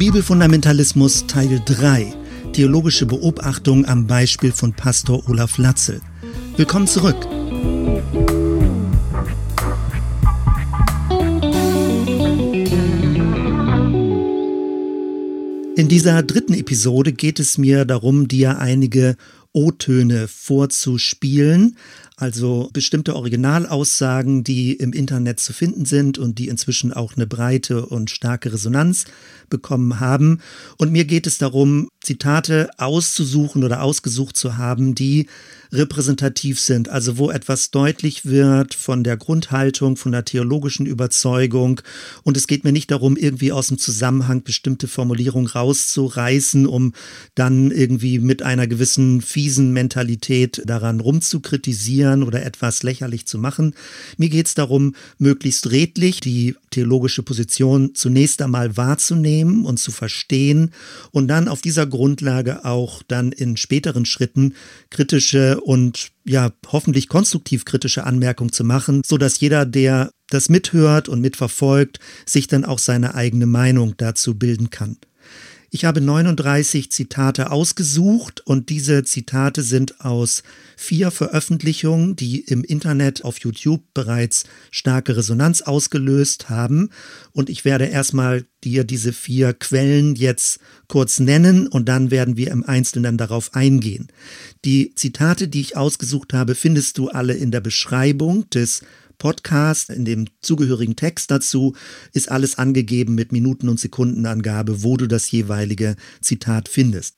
Bibelfundamentalismus Teil 3. Theologische Beobachtung am Beispiel von Pastor Olaf Latzel. Willkommen zurück. In dieser dritten Episode geht es mir darum, dir einige O-Töne vorzuspielen, also bestimmte Originalaussagen, die im Internet zu finden sind und die inzwischen auch eine breite und starke Resonanz bekommen haben. Und mir geht es darum, Zitate auszusuchen oder ausgesucht zu haben, die repräsentativ sind, also wo etwas deutlich wird von der Grundhaltung, von der theologischen Überzeugung. Und es geht mir nicht darum, irgendwie aus dem Zusammenhang bestimmte Formulierungen rauszureißen, um dann irgendwie mit einer gewissen fiesen Mentalität daran rumzukritisieren oder etwas lächerlich zu machen. Mir geht es darum, möglichst redlich die theologische Position zunächst einmal wahrzunehmen und zu verstehen und dann auf dieser Grundlage auch dann in späteren Schritten kritische und ja, hoffentlich konstruktiv kritische Anmerkungen zu machen, so dass jeder, der das mithört und mitverfolgt, sich dann auch seine eigene Meinung dazu bilden kann. Ich habe 39 Zitate ausgesucht und diese Zitate sind aus vier Veröffentlichungen, die im Internet auf YouTube bereits starke Resonanz ausgelöst haben. Und ich werde erstmal dir diese vier Quellen jetzt kurz nennen und dann werden wir im Einzelnen darauf eingehen. Die Zitate, die ich ausgesucht habe, findest du alle in der Beschreibung des Podcast, in dem zugehörigen Text dazu ist alles angegeben mit Minuten- und Sekundenangabe, wo du das jeweilige Zitat findest.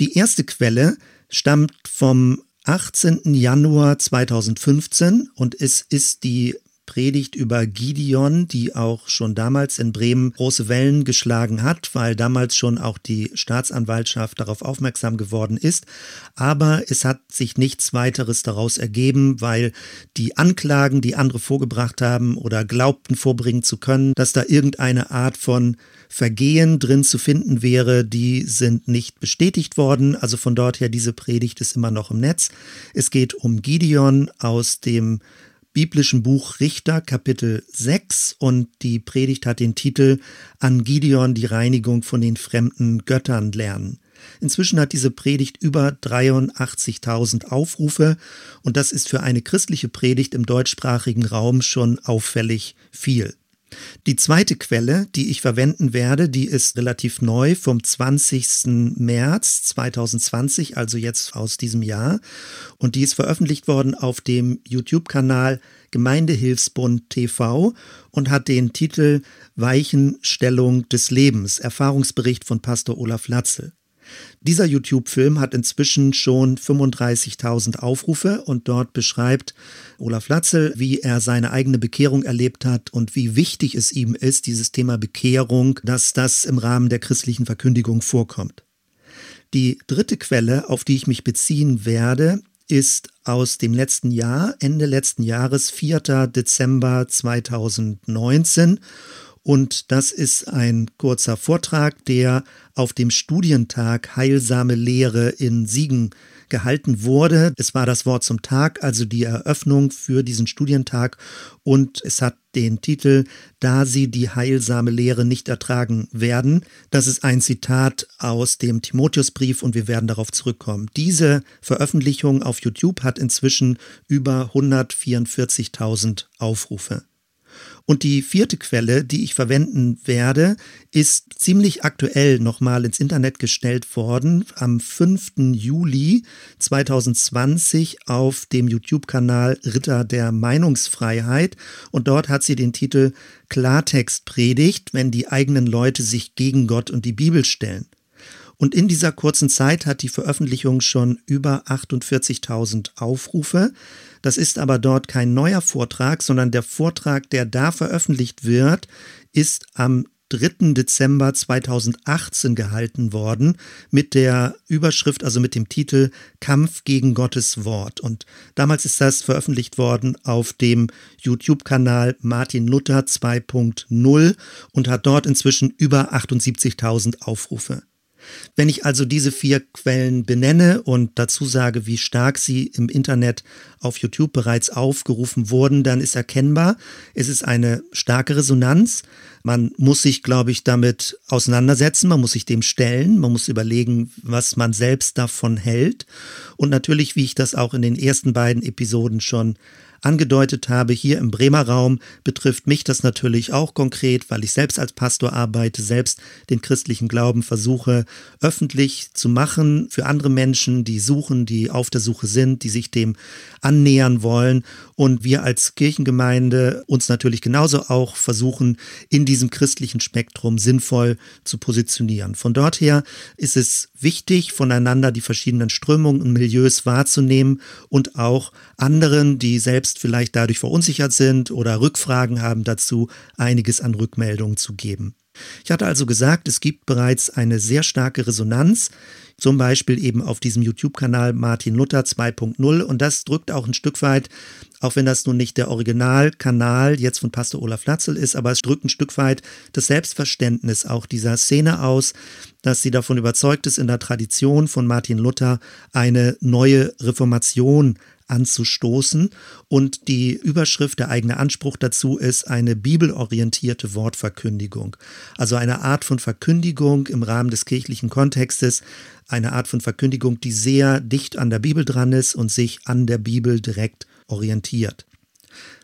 Die erste Quelle stammt vom 18. Januar 2015 und es ist die Predigt über Gideon, die auch schon damals in Bremen große Wellen geschlagen hat, weil damals schon auch die Staatsanwaltschaft darauf aufmerksam geworden ist. Aber es hat sich nichts weiteres daraus ergeben, weil die Anklagen, die andere vorgebracht haben oder glaubten vorbringen zu können, dass da irgendeine Art von Vergehen drin zu finden wäre, die sind nicht bestätigt worden. Also von dort her, diese Predigt ist immer noch im Netz. Es geht um Gideon aus dem biblischen Buch Richter Kapitel 6 und die Predigt hat den Titel An Gideon die Reinigung von den fremden Göttern lernen. Inzwischen hat diese Predigt über 83.000 Aufrufe und das ist für eine christliche Predigt im deutschsprachigen Raum schon auffällig viel. Die zweite Quelle, die ich verwenden werde, die ist relativ neu vom 20. März 2020, also jetzt aus diesem Jahr. Und die ist veröffentlicht worden auf dem YouTube-Kanal Gemeindehilfsbund TV und hat den Titel Weichenstellung des Lebens, Erfahrungsbericht von Pastor Olaf Latzel. Dieser YouTube-Film hat inzwischen schon 35.000 Aufrufe und dort beschreibt Olaf Latzel, wie er seine eigene Bekehrung erlebt hat und wie wichtig es ihm ist, dieses Thema Bekehrung, dass das im Rahmen der christlichen Verkündigung vorkommt. Die dritte Quelle, auf die ich mich beziehen werde, ist aus dem letzten Jahr, Ende letzten Jahres, 4. Dezember 2019 und das ist ein kurzer Vortrag, der auf dem Studientag Heilsame Lehre in Siegen gehalten wurde. Es war das Wort zum Tag, also die Eröffnung für diesen Studientag und es hat den Titel Da sie die heilsame Lehre nicht ertragen werden. Das ist ein Zitat aus dem Timotheusbrief und wir werden darauf zurückkommen. Diese Veröffentlichung auf YouTube hat inzwischen über 144.000 Aufrufe. Und die vierte Quelle, die ich verwenden werde, ist ziemlich aktuell nochmal ins Internet gestellt worden, am 5. Juli 2020 auf dem YouTube-Kanal Ritter der Meinungsfreiheit. Und dort hat sie den Titel Klartext predigt, wenn die eigenen Leute sich gegen Gott und die Bibel stellen. Und in dieser kurzen Zeit hat die Veröffentlichung schon über 48.000 Aufrufe. Das ist aber dort kein neuer Vortrag, sondern der Vortrag, der da veröffentlicht wird, ist am 3. Dezember 2018 gehalten worden mit der Überschrift, also mit dem Titel Kampf gegen Gottes Wort. Und damals ist das veröffentlicht worden auf dem YouTube-Kanal Martin Luther 2.0 und hat dort inzwischen über 78.000 Aufrufe. Wenn ich also diese vier Quellen benenne und dazu sage, wie stark sie im Internet auf YouTube bereits aufgerufen wurden, dann ist erkennbar, es ist eine starke Resonanz. Man muss sich, glaube ich, damit auseinandersetzen, man muss sich dem stellen, man muss überlegen, was man selbst davon hält. Und natürlich, wie ich das auch in den ersten beiden Episoden schon angedeutet habe, hier im Bremer Raum betrifft mich das natürlich auch konkret, weil ich selbst als Pastor arbeite, selbst den christlichen Glauben versuche öffentlich zu machen für andere Menschen, die suchen, die auf der Suche sind, die sich dem annähern wollen. Und wir als Kirchengemeinde uns natürlich genauso auch versuchen, in diesem christlichen Spektrum sinnvoll zu positionieren. Von dort her ist es wichtig, voneinander die verschiedenen Strömungen und Milieus wahrzunehmen und auch anderen, die selbst vielleicht dadurch verunsichert sind oder Rückfragen haben dazu, einiges an Rückmeldungen zu geben. Ich hatte also gesagt, es gibt bereits eine sehr starke Resonanz, zum Beispiel eben auf diesem YouTube-Kanal Martin Luther 2.0 und das drückt auch ein Stück weit, auch wenn das nun nicht der Originalkanal jetzt von Pastor Olaf Latzel ist, aber es drückt ein Stück weit das Selbstverständnis auch dieser Szene aus, dass sie davon überzeugt ist, in der Tradition von Martin Luther eine neue Reformation anzustoßen. Und die Überschrift, der eigene Anspruch dazu ist eine bibelorientierte Wortverkündigung. Also eine Art von Verkündigung im Rahmen des kirchlichen Kontextes, eine Art von Verkündigung, die sehr dicht an der Bibel dran ist und sich an der Bibel direkt orientiert.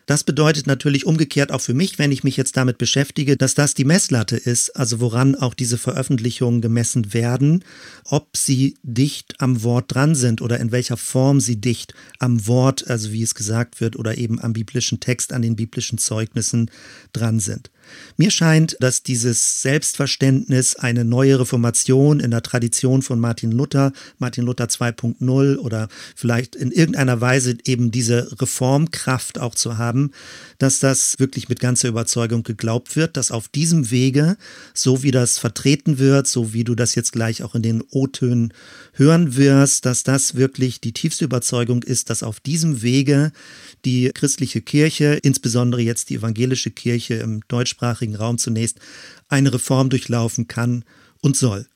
Das bedeutet natürlich umgekehrt auch für mich, wenn ich mich jetzt damit beschäftige, dass das die Messlatte ist, also woran auch diese Veröffentlichungen gemessen werden, ob sie dicht am Wort dran sind oder in welcher Form sie dicht am Wort, also wie es gesagt wird, oder eben am biblischen Text, an den biblischen Zeugnissen dran sind. Mir scheint, dass dieses Selbstverständnis eine neue Reformation in der Tradition von Martin Luther, Martin Luther 2.0 oder vielleicht in irgendeiner Weise eben diese Reformkraft auch zu haben, dass das wirklich mit ganzer Überzeugung geglaubt wird, dass auf diesem Wege, so wie das vertreten wird, so wie du das jetzt gleich auch in den O-Tönen hören wirst, dass das wirklich die tiefste Überzeugung ist, dass auf diesem Wege die christliche Kirche, insbesondere jetzt die evangelische Kirche im deutschsprachigen Raum zunächst, eine Reform durchlaufen kann und soll.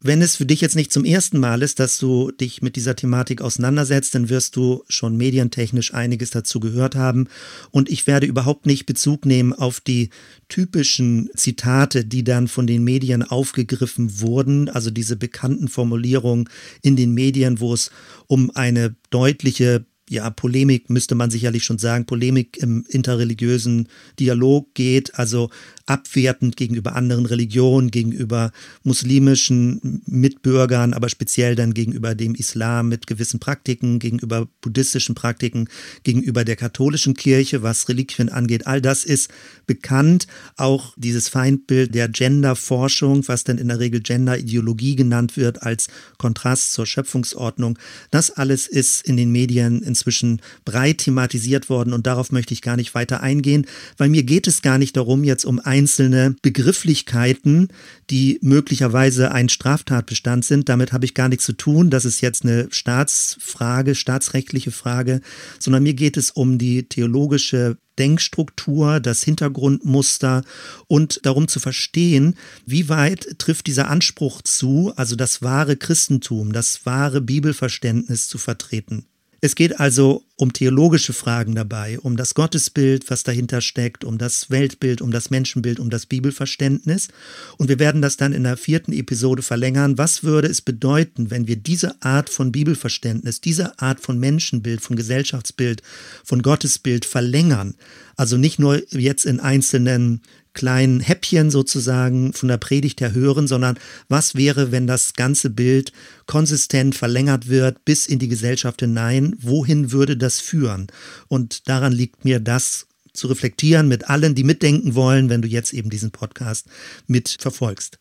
Wenn es für dich jetzt nicht zum ersten Mal ist, dass du dich mit dieser Thematik auseinandersetzt, dann wirst du schon medientechnisch einiges dazu gehört haben. Und ich werde überhaupt nicht Bezug nehmen auf die typischen Zitate, die dann von den Medien aufgegriffen wurden, also diese bekannten Formulierungen in den Medien, wo es um eine deutliche ja, Polemik müsste man sicherlich schon sagen, Polemik im interreligiösen Dialog geht, also abwertend gegenüber anderen Religionen, gegenüber muslimischen Mitbürgern, aber speziell dann gegenüber dem Islam mit gewissen Praktiken, gegenüber buddhistischen Praktiken, gegenüber der katholischen Kirche, was Reliquien angeht. All das ist bekannt. Auch dieses Feindbild der Genderforschung, was dann in der Regel Genderideologie genannt wird, als Kontrast zur Schöpfungsordnung. Das alles ist in den Medien inzwischen breit thematisiert worden und darauf möchte ich gar nicht weiter eingehen, weil mir geht es gar nicht darum, jetzt um ein einzelne Begrifflichkeiten, die möglicherweise ein Straftatbestand sind. Damit habe ich gar nichts zu tun. Das ist jetzt eine Staatsfrage, staatsrechtliche Frage, sondern mir geht es um die theologische Denkstruktur, das Hintergrundmuster und darum zu verstehen, wie weit trifft dieser Anspruch zu, also das wahre Christentum, das wahre Bibelverständnis zu vertreten. Es geht also um theologische Fragen dabei, um das Gottesbild, was dahinter steckt, um das Weltbild, um das Menschenbild, um das Bibelverständnis. Und wir werden das dann in der vierten Episode verlängern. Was würde es bedeuten, wenn wir diese Art von Bibelverständnis, diese Art von Menschenbild, von Gesellschaftsbild, von Gottesbild verlängern? Also nicht nur jetzt in einzelnen kleinen Häppchen sozusagen von der Predigt her hören, sondern was wäre, wenn das ganze Bild konsistent verlängert wird bis in die Gesellschaft hinein? Wohin würde das führen? Und daran liegt mir das zu reflektieren mit allen, die mitdenken wollen, wenn du jetzt eben diesen Podcast mitverfolgst.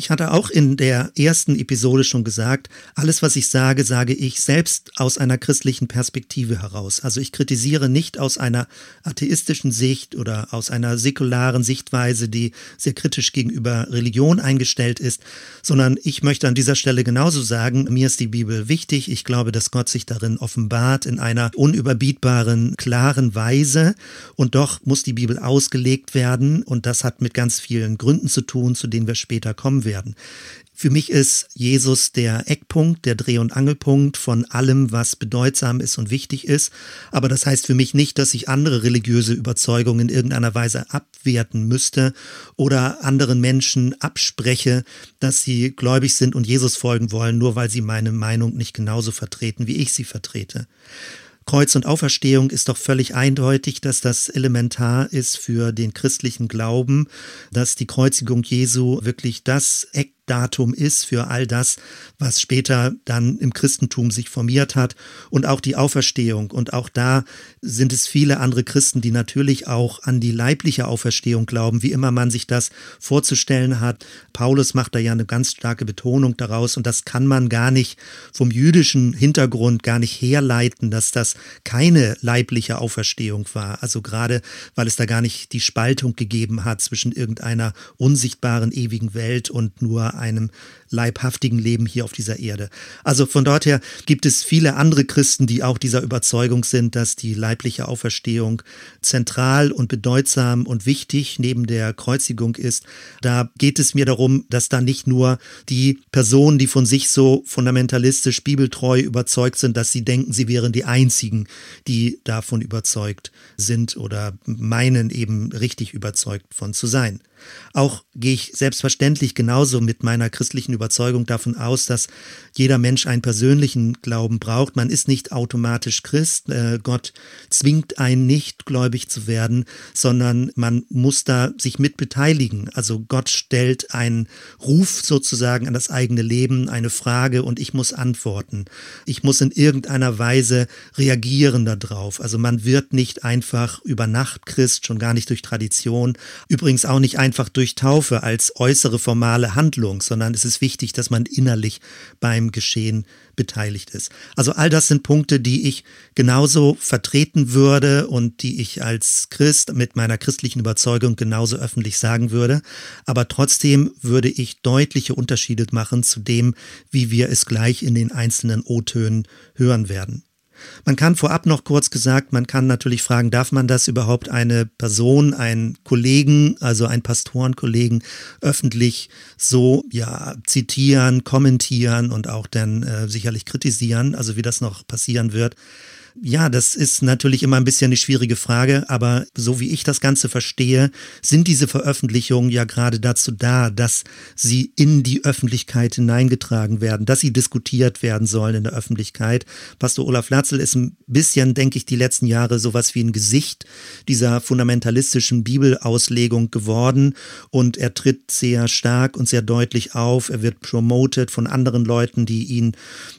Ich hatte auch in der ersten Episode schon gesagt, alles, was ich sage, sage ich selbst aus einer christlichen Perspektive heraus. Also ich kritisiere nicht aus einer atheistischen Sicht oder aus einer säkularen Sichtweise, die sehr kritisch gegenüber Religion eingestellt ist, sondern ich möchte an dieser Stelle genauso sagen, mir ist die Bibel wichtig. Ich glaube, dass Gott sich darin offenbart in einer unüberbietbaren, klaren Weise. Und doch muss die Bibel ausgelegt werden. Und das hat mit ganz vielen Gründen zu tun, zu denen wir später kommen werden werden. Für mich ist Jesus der Eckpunkt, der Dreh- und Angelpunkt von allem, was bedeutsam ist und wichtig ist. Aber das heißt für mich nicht, dass ich andere religiöse Überzeugungen in irgendeiner Weise abwerten müsste oder anderen Menschen abspreche, dass sie gläubig sind und Jesus folgen wollen, nur weil sie meine Meinung nicht genauso vertreten, wie ich sie vertrete. Kreuz und Auferstehung ist doch völlig eindeutig, dass das elementar ist für den christlichen Glauben, dass die Kreuzigung Jesu wirklich das Eck Datum ist für all das, was später dann im Christentum sich formiert hat und auch die Auferstehung. Und auch da sind es viele andere Christen, die natürlich auch an die leibliche Auferstehung glauben, wie immer man sich das vorzustellen hat. Paulus macht da ja eine ganz starke Betonung daraus und das kann man gar nicht vom jüdischen Hintergrund gar nicht herleiten, dass das keine leibliche Auferstehung war. Also gerade, weil es da gar nicht die Spaltung gegeben hat zwischen irgendeiner unsichtbaren ewigen Welt und nur einem leibhaftigen Leben hier auf dieser Erde. Also von dort her gibt es viele andere Christen, die auch dieser Überzeugung sind, dass die leibliche Auferstehung zentral und bedeutsam und wichtig neben der Kreuzigung ist. Da geht es mir darum, dass da nicht nur die Personen, die von sich so fundamentalistisch bibeltreu überzeugt sind, dass sie denken, sie wären die einzigen, die davon überzeugt sind oder meinen eben richtig überzeugt von zu sein. Auch gehe ich selbstverständlich genauso mit meiner christlichen Überzeugung davon aus, dass jeder Mensch einen persönlichen Glauben braucht. Man ist nicht automatisch Christ. Äh, Gott zwingt einen nicht, gläubig zu werden, sondern man muss da sich mit beteiligen. Also Gott stellt einen Ruf sozusagen an das eigene Leben, eine Frage und ich muss antworten. Ich muss in irgendeiner Weise reagieren darauf. Also man wird nicht einfach über Nacht Christ, schon gar nicht durch Tradition. Übrigens auch nicht einfach durch Taufe als äußere formale Handlung, sondern es ist wichtig, dass man innerlich beim Geschehen beteiligt ist. Also all das sind Punkte, die ich genauso vertreten würde und die ich als Christ mit meiner christlichen Überzeugung genauso öffentlich sagen würde. Aber trotzdem würde ich deutliche Unterschiede machen zu dem, wie wir es gleich in den einzelnen O-Tönen hören werden. Man kann vorab noch kurz gesagt, man kann natürlich fragen, darf man das überhaupt eine Person, einen Kollegen, also einen Pastorenkollegen öffentlich so ja zitieren, kommentieren und auch dann äh, sicherlich kritisieren, also wie das noch passieren wird. Ja, das ist natürlich immer ein bisschen eine schwierige Frage, aber so wie ich das Ganze verstehe, sind diese Veröffentlichungen ja gerade dazu da, dass sie in die Öffentlichkeit hineingetragen werden, dass sie diskutiert werden sollen in der Öffentlichkeit. Pastor Olaf Latzel ist ein bisschen, denke ich, die letzten Jahre sowas wie ein Gesicht dieser fundamentalistischen Bibelauslegung geworden und er tritt sehr stark und sehr deutlich auf. Er wird promoted von anderen Leuten, die ihn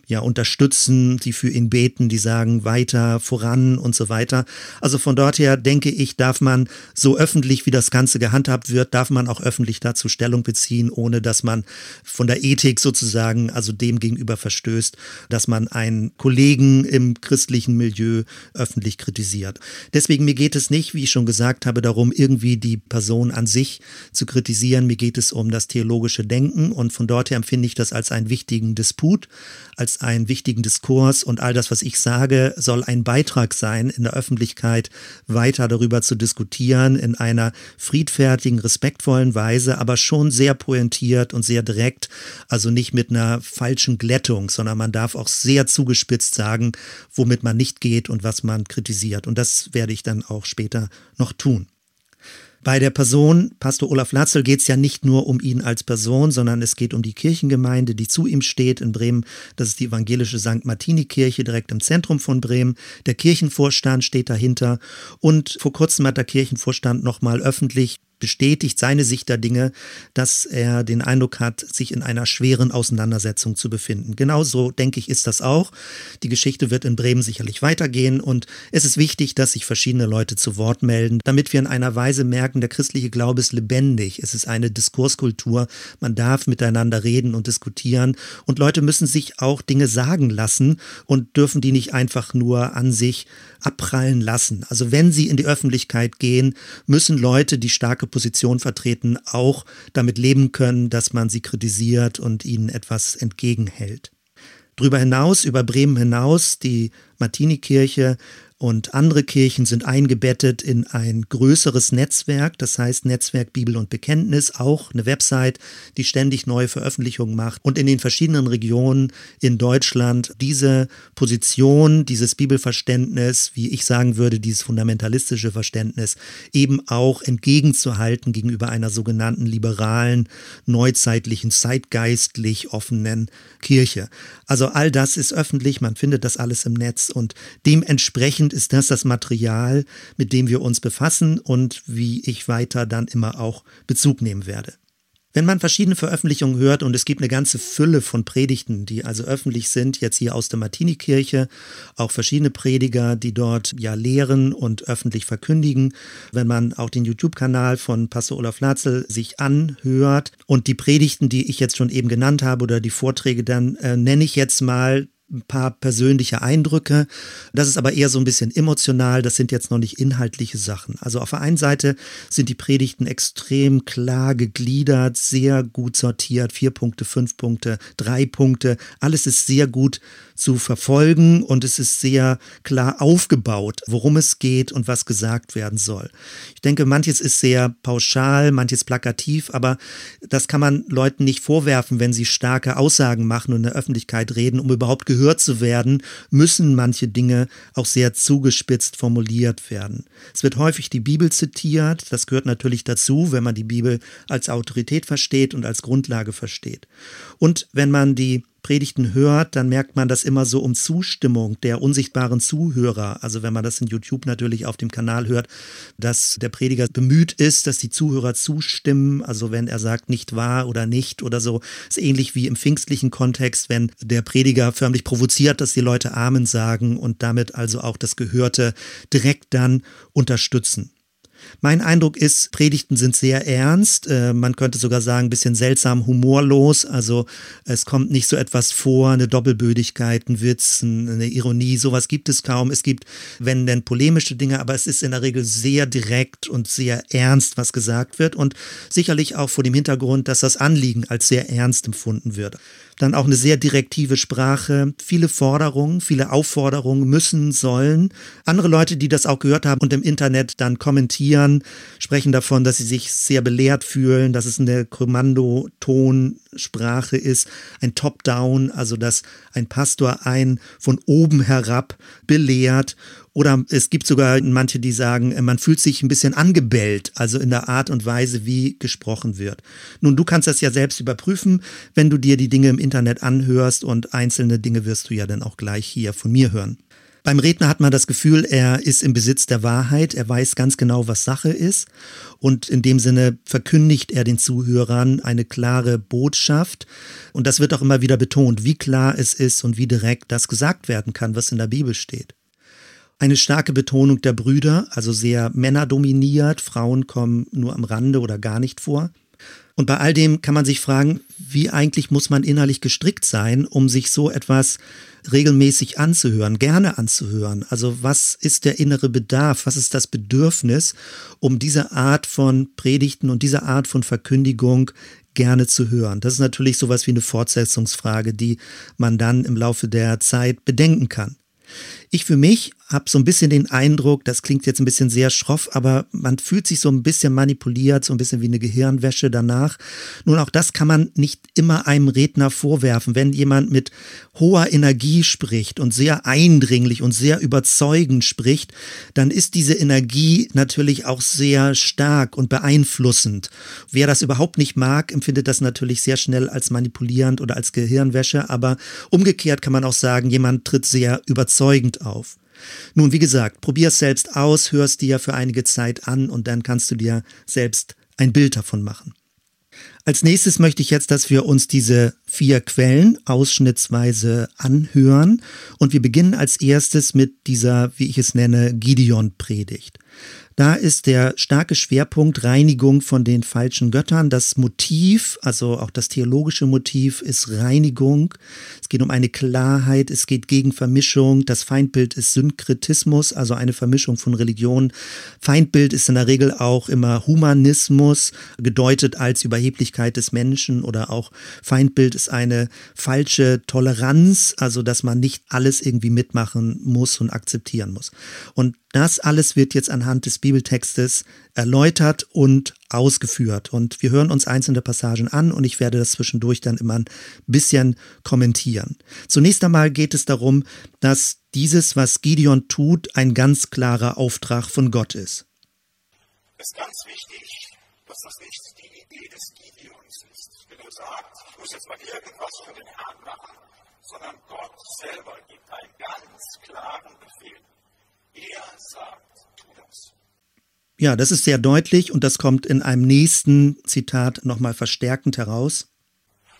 ja unterstützen, die für ihn beten, die sagen, weiter weiter voran und so weiter. Also von dort her denke ich, darf man so öffentlich, wie das Ganze gehandhabt wird, darf man auch öffentlich dazu Stellung beziehen, ohne dass man von der Ethik sozusagen, also dem gegenüber verstößt, dass man einen Kollegen im christlichen Milieu öffentlich kritisiert. Deswegen mir geht es nicht, wie ich schon gesagt habe, darum, irgendwie die Person an sich zu kritisieren. Mir geht es um das theologische Denken und von dort her empfinde ich das als einen wichtigen Disput, als einen wichtigen Diskurs und all das, was ich sage, soll soll ein Beitrag sein, in der Öffentlichkeit weiter darüber zu diskutieren, in einer friedfertigen, respektvollen Weise, aber schon sehr pointiert und sehr direkt, also nicht mit einer falschen Glättung, sondern man darf auch sehr zugespitzt sagen, womit man nicht geht und was man kritisiert. Und das werde ich dann auch später noch tun. Bei der Person Pastor Olaf Latzel geht es ja nicht nur um ihn als Person, sondern es geht um die Kirchengemeinde, die zu ihm steht in Bremen. Das ist die evangelische St. Martini-Kirche direkt im Zentrum von Bremen. Der Kirchenvorstand steht dahinter. Und vor kurzem hat der Kirchenvorstand nochmal öffentlich bestätigt seine Sicht der Dinge, dass er den Eindruck hat, sich in einer schweren Auseinandersetzung zu befinden. Genauso denke ich, ist das auch. Die Geschichte wird in Bremen sicherlich weitergehen und es ist wichtig, dass sich verschiedene Leute zu Wort melden, damit wir in einer Weise merken, der christliche Glaube ist lebendig. Es ist eine Diskurskultur. Man darf miteinander reden und diskutieren und Leute müssen sich auch Dinge sagen lassen und dürfen die nicht einfach nur an sich abprallen lassen. Also wenn sie in die Öffentlichkeit gehen, müssen Leute, die starke Position vertreten, auch damit leben können, dass man sie kritisiert und ihnen etwas entgegenhält. Darüber hinaus, über Bremen hinaus, die Martini-Kirche und andere Kirchen sind eingebettet in ein größeres Netzwerk, das heißt Netzwerk Bibel und Bekenntnis, auch eine Website, die ständig neue Veröffentlichungen macht und in den verschiedenen Regionen in Deutschland diese Position, dieses Bibelverständnis, wie ich sagen würde, dieses fundamentalistische Verständnis eben auch entgegenzuhalten gegenüber einer sogenannten liberalen, neuzeitlichen, zeitgeistlich offenen Kirche. Also all das ist öffentlich, man findet das alles im Netz und dementsprechend ist das das Material, mit dem wir uns befassen und wie ich weiter dann immer auch Bezug nehmen werde. Wenn man verschiedene Veröffentlichungen hört und es gibt eine ganze Fülle von Predigten, die also öffentlich sind, jetzt hier aus der Martini-Kirche, auch verschiedene Prediger, die dort ja lehren und öffentlich verkündigen. Wenn man auch den YouTube-Kanal von Pastor Olaf Latzel sich anhört und die Predigten, die ich jetzt schon eben genannt habe oder die Vorträge, dann äh, nenne ich jetzt mal ein paar persönliche Eindrücke. Das ist aber eher so ein bisschen emotional. Das sind jetzt noch nicht inhaltliche Sachen. Also auf der einen Seite sind die Predigten extrem klar gegliedert, sehr gut sortiert. Vier Punkte, fünf Punkte, drei Punkte. Alles ist sehr gut zu verfolgen und es ist sehr klar aufgebaut, worum es geht und was gesagt werden soll. Ich denke, manches ist sehr pauschal, manches plakativ, aber das kann man Leuten nicht vorwerfen, wenn sie starke Aussagen machen und in der Öffentlichkeit reden, um überhaupt gehört zu werden, müssen manche Dinge auch sehr zugespitzt formuliert werden. Es wird häufig die Bibel zitiert, das gehört natürlich dazu, wenn man die Bibel als Autorität versteht und als Grundlage versteht. Und wenn man die Predigten hört, dann merkt man das immer so um Zustimmung der unsichtbaren Zuhörer. Also wenn man das in YouTube natürlich auf dem Kanal hört, dass der Prediger bemüht ist, dass die Zuhörer zustimmen. Also wenn er sagt nicht wahr oder nicht oder so, ist ähnlich wie im pfingstlichen Kontext, wenn der Prediger förmlich provoziert, dass die Leute Amen sagen und damit also auch das Gehörte direkt dann unterstützen. Mein Eindruck ist, Predigten sind sehr ernst. Äh, man könnte sogar sagen, ein bisschen seltsam humorlos. Also es kommt nicht so etwas vor, eine Doppelbödigkeit, ein Witz, eine Ironie, sowas gibt es kaum. Es gibt, wenn denn polemische Dinge, aber es ist in der Regel sehr direkt und sehr ernst, was gesagt wird. Und sicherlich auch vor dem Hintergrund, dass das Anliegen als sehr ernst empfunden wird. Dann auch eine sehr direktive Sprache, viele Forderungen, viele Aufforderungen müssen, sollen. Andere Leute, die das auch gehört haben und im Internet dann kommentieren, sprechen davon, dass sie sich sehr belehrt fühlen, dass es eine Kommandotonsprache ist, ein Top-Down, also dass ein Pastor ein von oben herab belehrt oder es gibt sogar manche, die sagen, man fühlt sich ein bisschen angebellt, also in der Art und Weise, wie gesprochen wird. Nun, du kannst das ja selbst überprüfen, wenn du dir die Dinge im Internet anhörst und einzelne Dinge wirst du ja dann auch gleich hier von mir hören. Beim Redner hat man das Gefühl, er ist im Besitz der Wahrheit, er weiß ganz genau, was Sache ist und in dem Sinne verkündigt er den Zuhörern eine klare Botschaft und das wird auch immer wieder betont, wie klar es ist und wie direkt das gesagt werden kann, was in der Bibel steht. Eine starke Betonung der Brüder, also sehr männerdominiert, Frauen kommen nur am Rande oder gar nicht vor. Und bei all dem kann man sich fragen, wie eigentlich muss man innerlich gestrickt sein, um sich so etwas regelmäßig anzuhören, gerne anzuhören. Also was ist der innere Bedarf, was ist das Bedürfnis, um diese Art von Predigten und diese Art von Verkündigung gerne zu hören. Das ist natürlich sowas wie eine Fortsetzungsfrage, die man dann im Laufe der Zeit bedenken kann. Ich für mich habe so ein bisschen den Eindruck, das klingt jetzt ein bisschen sehr schroff, aber man fühlt sich so ein bisschen manipuliert, so ein bisschen wie eine Gehirnwäsche danach. Nun, auch das kann man nicht immer einem Redner vorwerfen. Wenn jemand mit hoher Energie spricht und sehr eindringlich und sehr überzeugend spricht, dann ist diese Energie natürlich auch sehr stark und beeinflussend. Wer das überhaupt nicht mag, empfindet das natürlich sehr schnell als manipulierend oder als Gehirnwäsche, aber umgekehrt kann man auch sagen, jemand tritt sehr überzeugend auf. Nun, wie gesagt, probier es selbst aus, hörst dir für einige Zeit an und dann kannst du dir selbst ein Bild davon machen. Als nächstes möchte ich jetzt, dass wir uns diese vier Quellen ausschnittsweise anhören und wir beginnen als erstes mit dieser, wie ich es nenne, Gideon-Predigt. Da ist der starke Schwerpunkt Reinigung von den falschen Göttern. Das Motiv, also auch das theologische Motiv, ist Reinigung. Es geht um eine Klarheit, es geht gegen Vermischung. Das Feindbild ist Synkretismus, also eine Vermischung von Religionen. Feindbild ist in der Regel auch immer Humanismus, gedeutet als Überheblichkeit des Menschen oder auch Feindbild ist eine falsche Toleranz, also dass man nicht alles irgendwie mitmachen muss und akzeptieren muss. Und das alles wird jetzt anhand des Bibeltextes erläutert und ausgeführt. Und wir hören uns einzelne Passagen an und ich werde das zwischendurch dann immer ein bisschen kommentieren. Zunächst einmal geht es darum, dass dieses, was Gideon tut, ein ganz klarer Auftrag von Gott ist. Es ist ganz wichtig, dass das nicht die Idee des Gideons ist, der sagt, ich muss jetzt mal irgendwas für den Herrn machen, sondern Gott selber gibt einen ganz klaren Befehl. Er sagt, tu das. Ja, das ist sehr deutlich und das kommt in einem nächsten Zitat nochmal verstärkend heraus.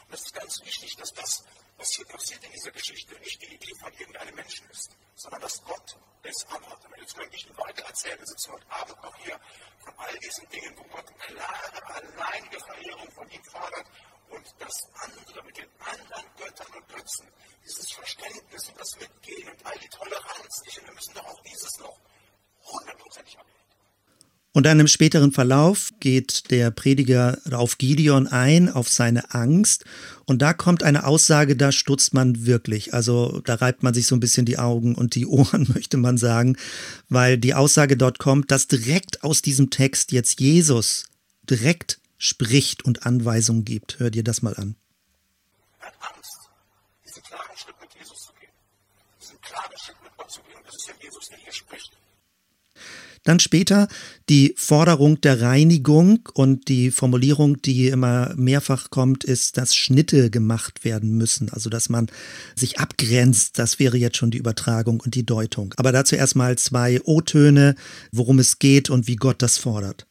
Es ist ganz wichtig, dass das, was hier passiert in dieser Geschichte, nicht die Idee von irgendeinem Menschen ist, sondern dass Gott es anhat. Jetzt könnte ich weiter erzählen, wir sitzen heute Abend noch hier von all diesen Dingen, wo Gott klare, alleinige Verheerung von ihm fordert und das andere mit den anderen Göttern und Götzen, dieses Verständnis und das Mitgehen und all die Toleranz, die wir müssen doch auch dieses noch hundertprozentig ablehnen. Und dann im späteren Verlauf geht der Prediger auf Gideon ein, auf seine Angst. Und da kommt eine Aussage, da stutzt man wirklich. Also da reibt man sich so ein bisschen die Augen und die Ohren, möchte man sagen, weil die Aussage dort kommt, dass direkt aus diesem Text jetzt Jesus direkt spricht und Anweisungen gibt. Hör dir das mal an. Hat Angst, diesen klaren Schritt mit Jesus zu gehen. Diesen klaren Schritt mit Gott zu gehen. Und das ist ja Jesus, der hier spricht. Dann später die Forderung der Reinigung und die Formulierung, die immer mehrfach kommt, ist, dass Schnitte gemacht werden müssen. Also, dass man sich abgrenzt. Das wäre jetzt schon die Übertragung und die Deutung. Aber dazu erstmal zwei O-Töne, worum es geht und wie Gott das fordert.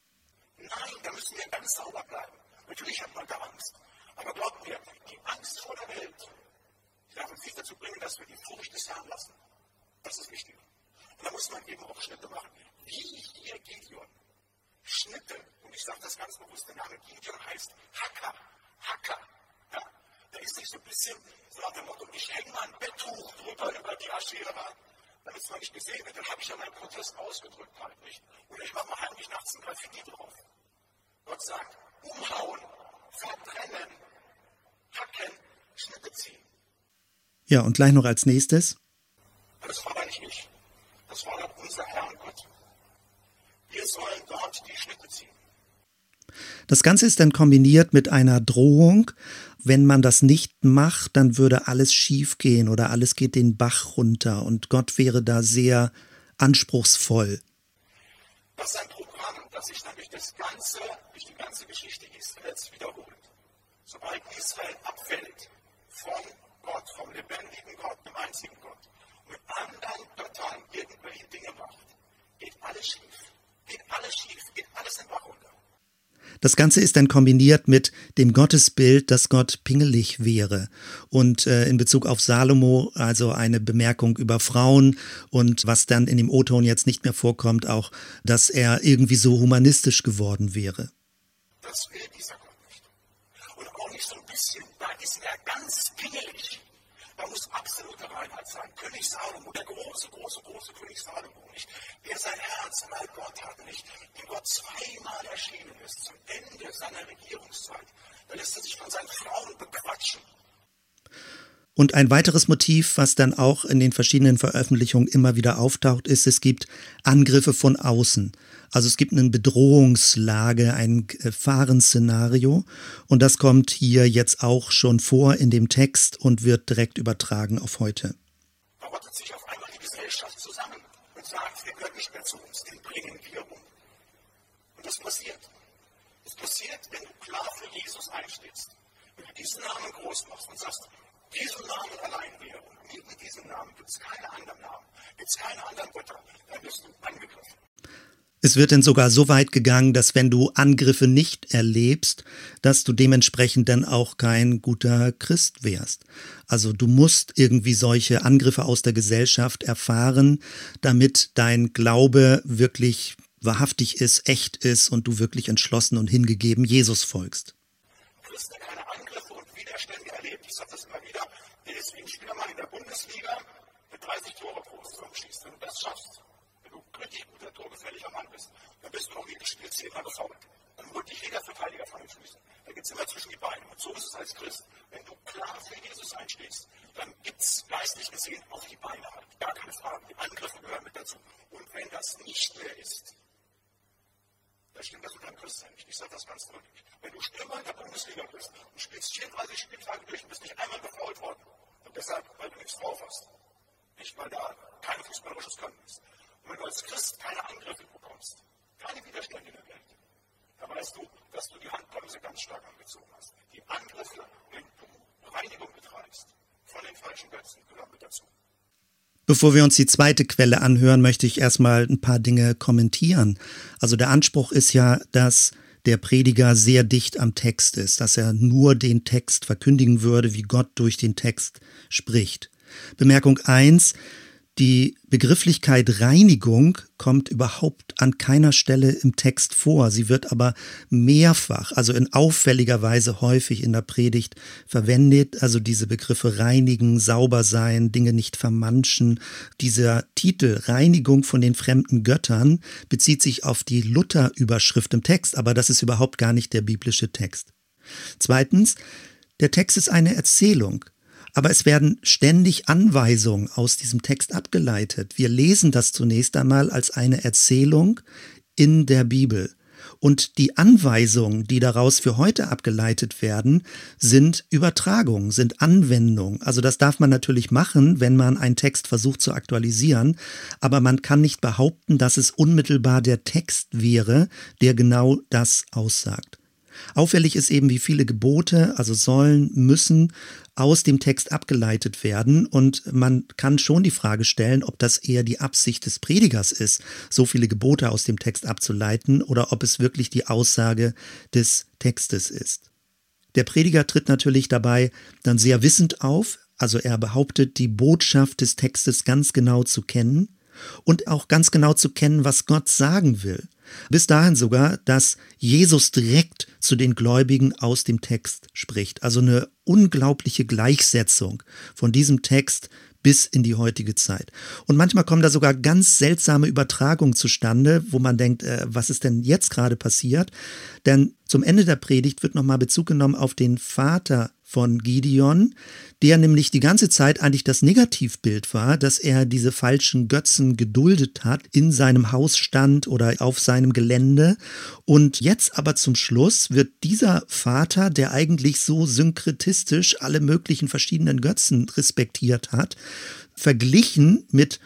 Nein, da müssen wir ganz sauber bleiben. Natürlich hat man da Angst. Aber glaubt mir, die Angst vor der Welt, die darf uns nicht dazu bringen, dass wir die Furcht des Herrn lassen. Das ist wichtig. Und da muss man eben auch Schnitte machen wie hier Gideon. Schnitte, und ich sage das ganz bewusst, der Name Gideon heißt Hacker, Hacker. Ja? Da ist nicht so ein bisschen so nach dem Motto, ich hänge mal ein Betttuch drüber über die Aschera, damit es mal nicht gesehen wird. Dann habe ich ja meinen Protest ausgedrückt halt nicht. Oder ich mache mal heimlich nachts ein Graffiti drauf. Gott sagt, umhauen, verbrennen, hacken, Schnitte ziehen. Ja, und gleich noch als nächstes. Das fordere ich nicht. Das fordert unser Herr Gott. Wir sollen dort die Schnitte ziehen. Das Ganze ist dann kombiniert mit einer Drohung. Wenn man das nicht macht, dann würde alles schiefgehen oder alles geht den Bach runter und Gott wäre da sehr anspruchsvoll. Das ist ein Programm, das sich dann durch, das ganze, durch die ganze Geschichte Israels wiederholt. Sobald Israel abfällt von Gott, vom lebendigen Gott, dem einzigen Gott, mit anderen Göttern irgendwelche Dinge macht, geht alles schief geht alles schief, geht alles in Bach runter. Das Ganze ist dann kombiniert mit dem Gottesbild, dass Gott pingelig wäre. Und äh, in Bezug auf Salomo, also eine Bemerkung über Frauen und was dann in dem O-Ton jetzt nicht mehr vorkommt, auch, dass er irgendwie so humanistisch geworden wäre. Das will dieser Gott nicht. Und auch nicht so ein bisschen, da ist er ganz pingelig. Da muss absolute Reinheit sein. König Salomo, der große, große, große König Salomo nicht. Der sein Herz mal Gott hat nicht, dem Gott zweimal erschienen ist zum Ende seiner Regierungszeit. Da lässt er sich von seinen Frauen bequatschen. Und ein weiteres Motiv, was dann auch in den verschiedenen Veröffentlichungen immer wieder auftaucht, ist, es gibt Angriffe von außen. Also es gibt eine Bedrohungslage, ein Gefahrenszenario. Und das kommt hier jetzt auch schon vor in dem Text und wird direkt übertragen auf heute. Da rottet sich auf einmal die Gesellschaft zusammen und sagt, wir gehören nicht mehr zu uns, den bringen wir um. Und das passiert. Das passiert, wenn du klar für Jesus einstehst. Wenn du diesen Namen groß machst und sagst, diesen Namen allein wäre. Und neben diesem Namen gibt es keine anderen Namen, gibt es keine anderen Götter. Dann wirst du angegriffen. Es wird dann sogar so weit gegangen, dass wenn du Angriffe nicht erlebst, dass du dementsprechend dann auch kein guter Christ wärst. Also du musst irgendwie solche Angriffe aus der Gesellschaft erfahren, damit dein Glaube wirklich wahrhaftig ist, echt ist und du wirklich entschlossen und hingegeben Jesus folgst. Christen keine Angriffe und Widerstände erlebt. Ich sage das immer wieder. Der ist wie ein Spieler in der Bundesliga, der 30 Tore pro Saison schießt. Wenn du das schaffst, richtig guter, torgefälliger Mann bist, dann bist du auch jedes Spiel zehnmal gefault. Dann holt dich jeder Verteidiger von den Füßen. Da geht es immer zwischen die Beine. Und so ist es als Christ. Wenn du klar für Jesus einstehst, dann gibt es geistlich gesehen auf die Beine halt. Gar keine Frage. Die Angriffe gehören mit dazu. Und wenn das nicht mehr ist, dann stimmt das deinem Christsein nicht. Ich sage das ganz deutlich. Wenn du Stürmer in der Bundesliga bist und spielst 34 Spieltage durch und bist nicht einmal gefault worden, und deshalb, weil du nichts drauf hast, nicht weil da kein fußballerisches Können ist. Wenn du als Christ keine Angriffe bekommst, keine Widerstände in der Welt, dann weißt du, dass du die Handbremse ganz stark angezogen hast. Die Angriffe, wenn du Reinigung betreibst von den falschen Götzen, gehören mit dazu. Bevor wir uns die zweite Quelle anhören, möchte ich erstmal ein paar Dinge kommentieren. Also der Anspruch ist ja, dass der Prediger sehr dicht am Text ist, dass er nur den Text verkündigen würde, wie Gott durch den Text spricht. Bemerkung eins: die Begrifflichkeit Reinigung kommt überhaupt an keiner Stelle im Text vor. Sie wird aber mehrfach, also in auffälliger Weise häufig in der Predigt verwendet. Also diese Begriffe reinigen, sauber sein, Dinge nicht vermanschen. Dieser Titel Reinigung von den fremden Göttern bezieht sich auf die Luther-Überschrift im Text, aber das ist überhaupt gar nicht der biblische Text. Zweitens, der Text ist eine Erzählung. Aber es werden ständig Anweisungen aus diesem Text abgeleitet. Wir lesen das zunächst einmal als eine Erzählung in der Bibel. Und die Anweisungen, die daraus für heute abgeleitet werden, sind Übertragungen, sind Anwendungen. Also das darf man natürlich machen, wenn man einen Text versucht zu aktualisieren, aber man kann nicht behaupten, dass es unmittelbar der Text wäre, der genau das aussagt. Auffällig ist eben, wie viele Gebote, also sollen, müssen aus dem Text abgeleitet werden. Und man kann schon die Frage stellen, ob das eher die Absicht des Predigers ist, so viele Gebote aus dem Text abzuleiten, oder ob es wirklich die Aussage des Textes ist. Der Prediger tritt natürlich dabei dann sehr wissend auf, also er behauptet, die Botschaft des Textes ganz genau zu kennen und auch ganz genau zu kennen, was Gott sagen will. Bis dahin sogar, dass Jesus direkt zu den Gläubigen aus dem Text spricht. Also eine unglaubliche Gleichsetzung von diesem Text bis in die heutige Zeit. Und manchmal kommen da sogar ganz seltsame Übertragungen zustande, wo man denkt, äh, was ist denn jetzt gerade passiert? Denn zum Ende der Predigt wird nochmal Bezug genommen auf den Vater von Gideon, der nämlich die ganze Zeit eigentlich das Negativbild war, dass er diese falschen Götzen geduldet hat, in seinem Haus stand oder auf seinem Gelände. Und jetzt aber zum Schluss wird dieser Vater, der eigentlich so synkretistisch alle möglichen verschiedenen Götzen respektiert hat, verglichen mit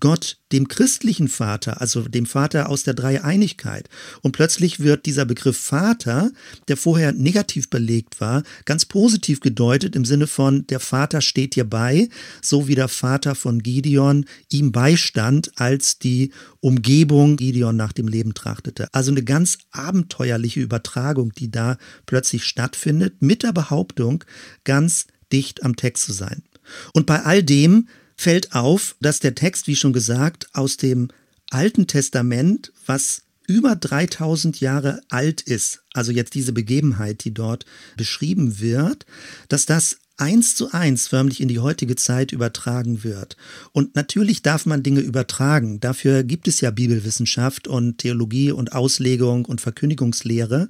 Gott, dem christlichen Vater, also dem Vater aus der Dreieinigkeit. Und plötzlich wird dieser Begriff Vater, der vorher negativ belegt war, ganz positiv gedeutet im Sinne von, der Vater steht dir bei, so wie der Vater von Gideon ihm beistand, als die Umgebung Gideon nach dem Leben trachtete. Also eine ganz abenteuerliche Übertragung, die da plötzlich stattfindet, mit der Behauptung, ganz dicht am Text zu sein. Und bei all dem fällt auf, dass der Text, wie schon gesagt, aus dem Alten Testament, was über 3000 Jahre alt ist, also jetzt diese Begebenheit, die dort beschrieben wird, dass das eins zu eins förmlich in die heutige Zeit übertragen wird. Und natürlich darf man Dinge übertragen. Dafür gibt es ja Bibelwissenschaft und Theologie und Auslegung und Verkündigungslehre.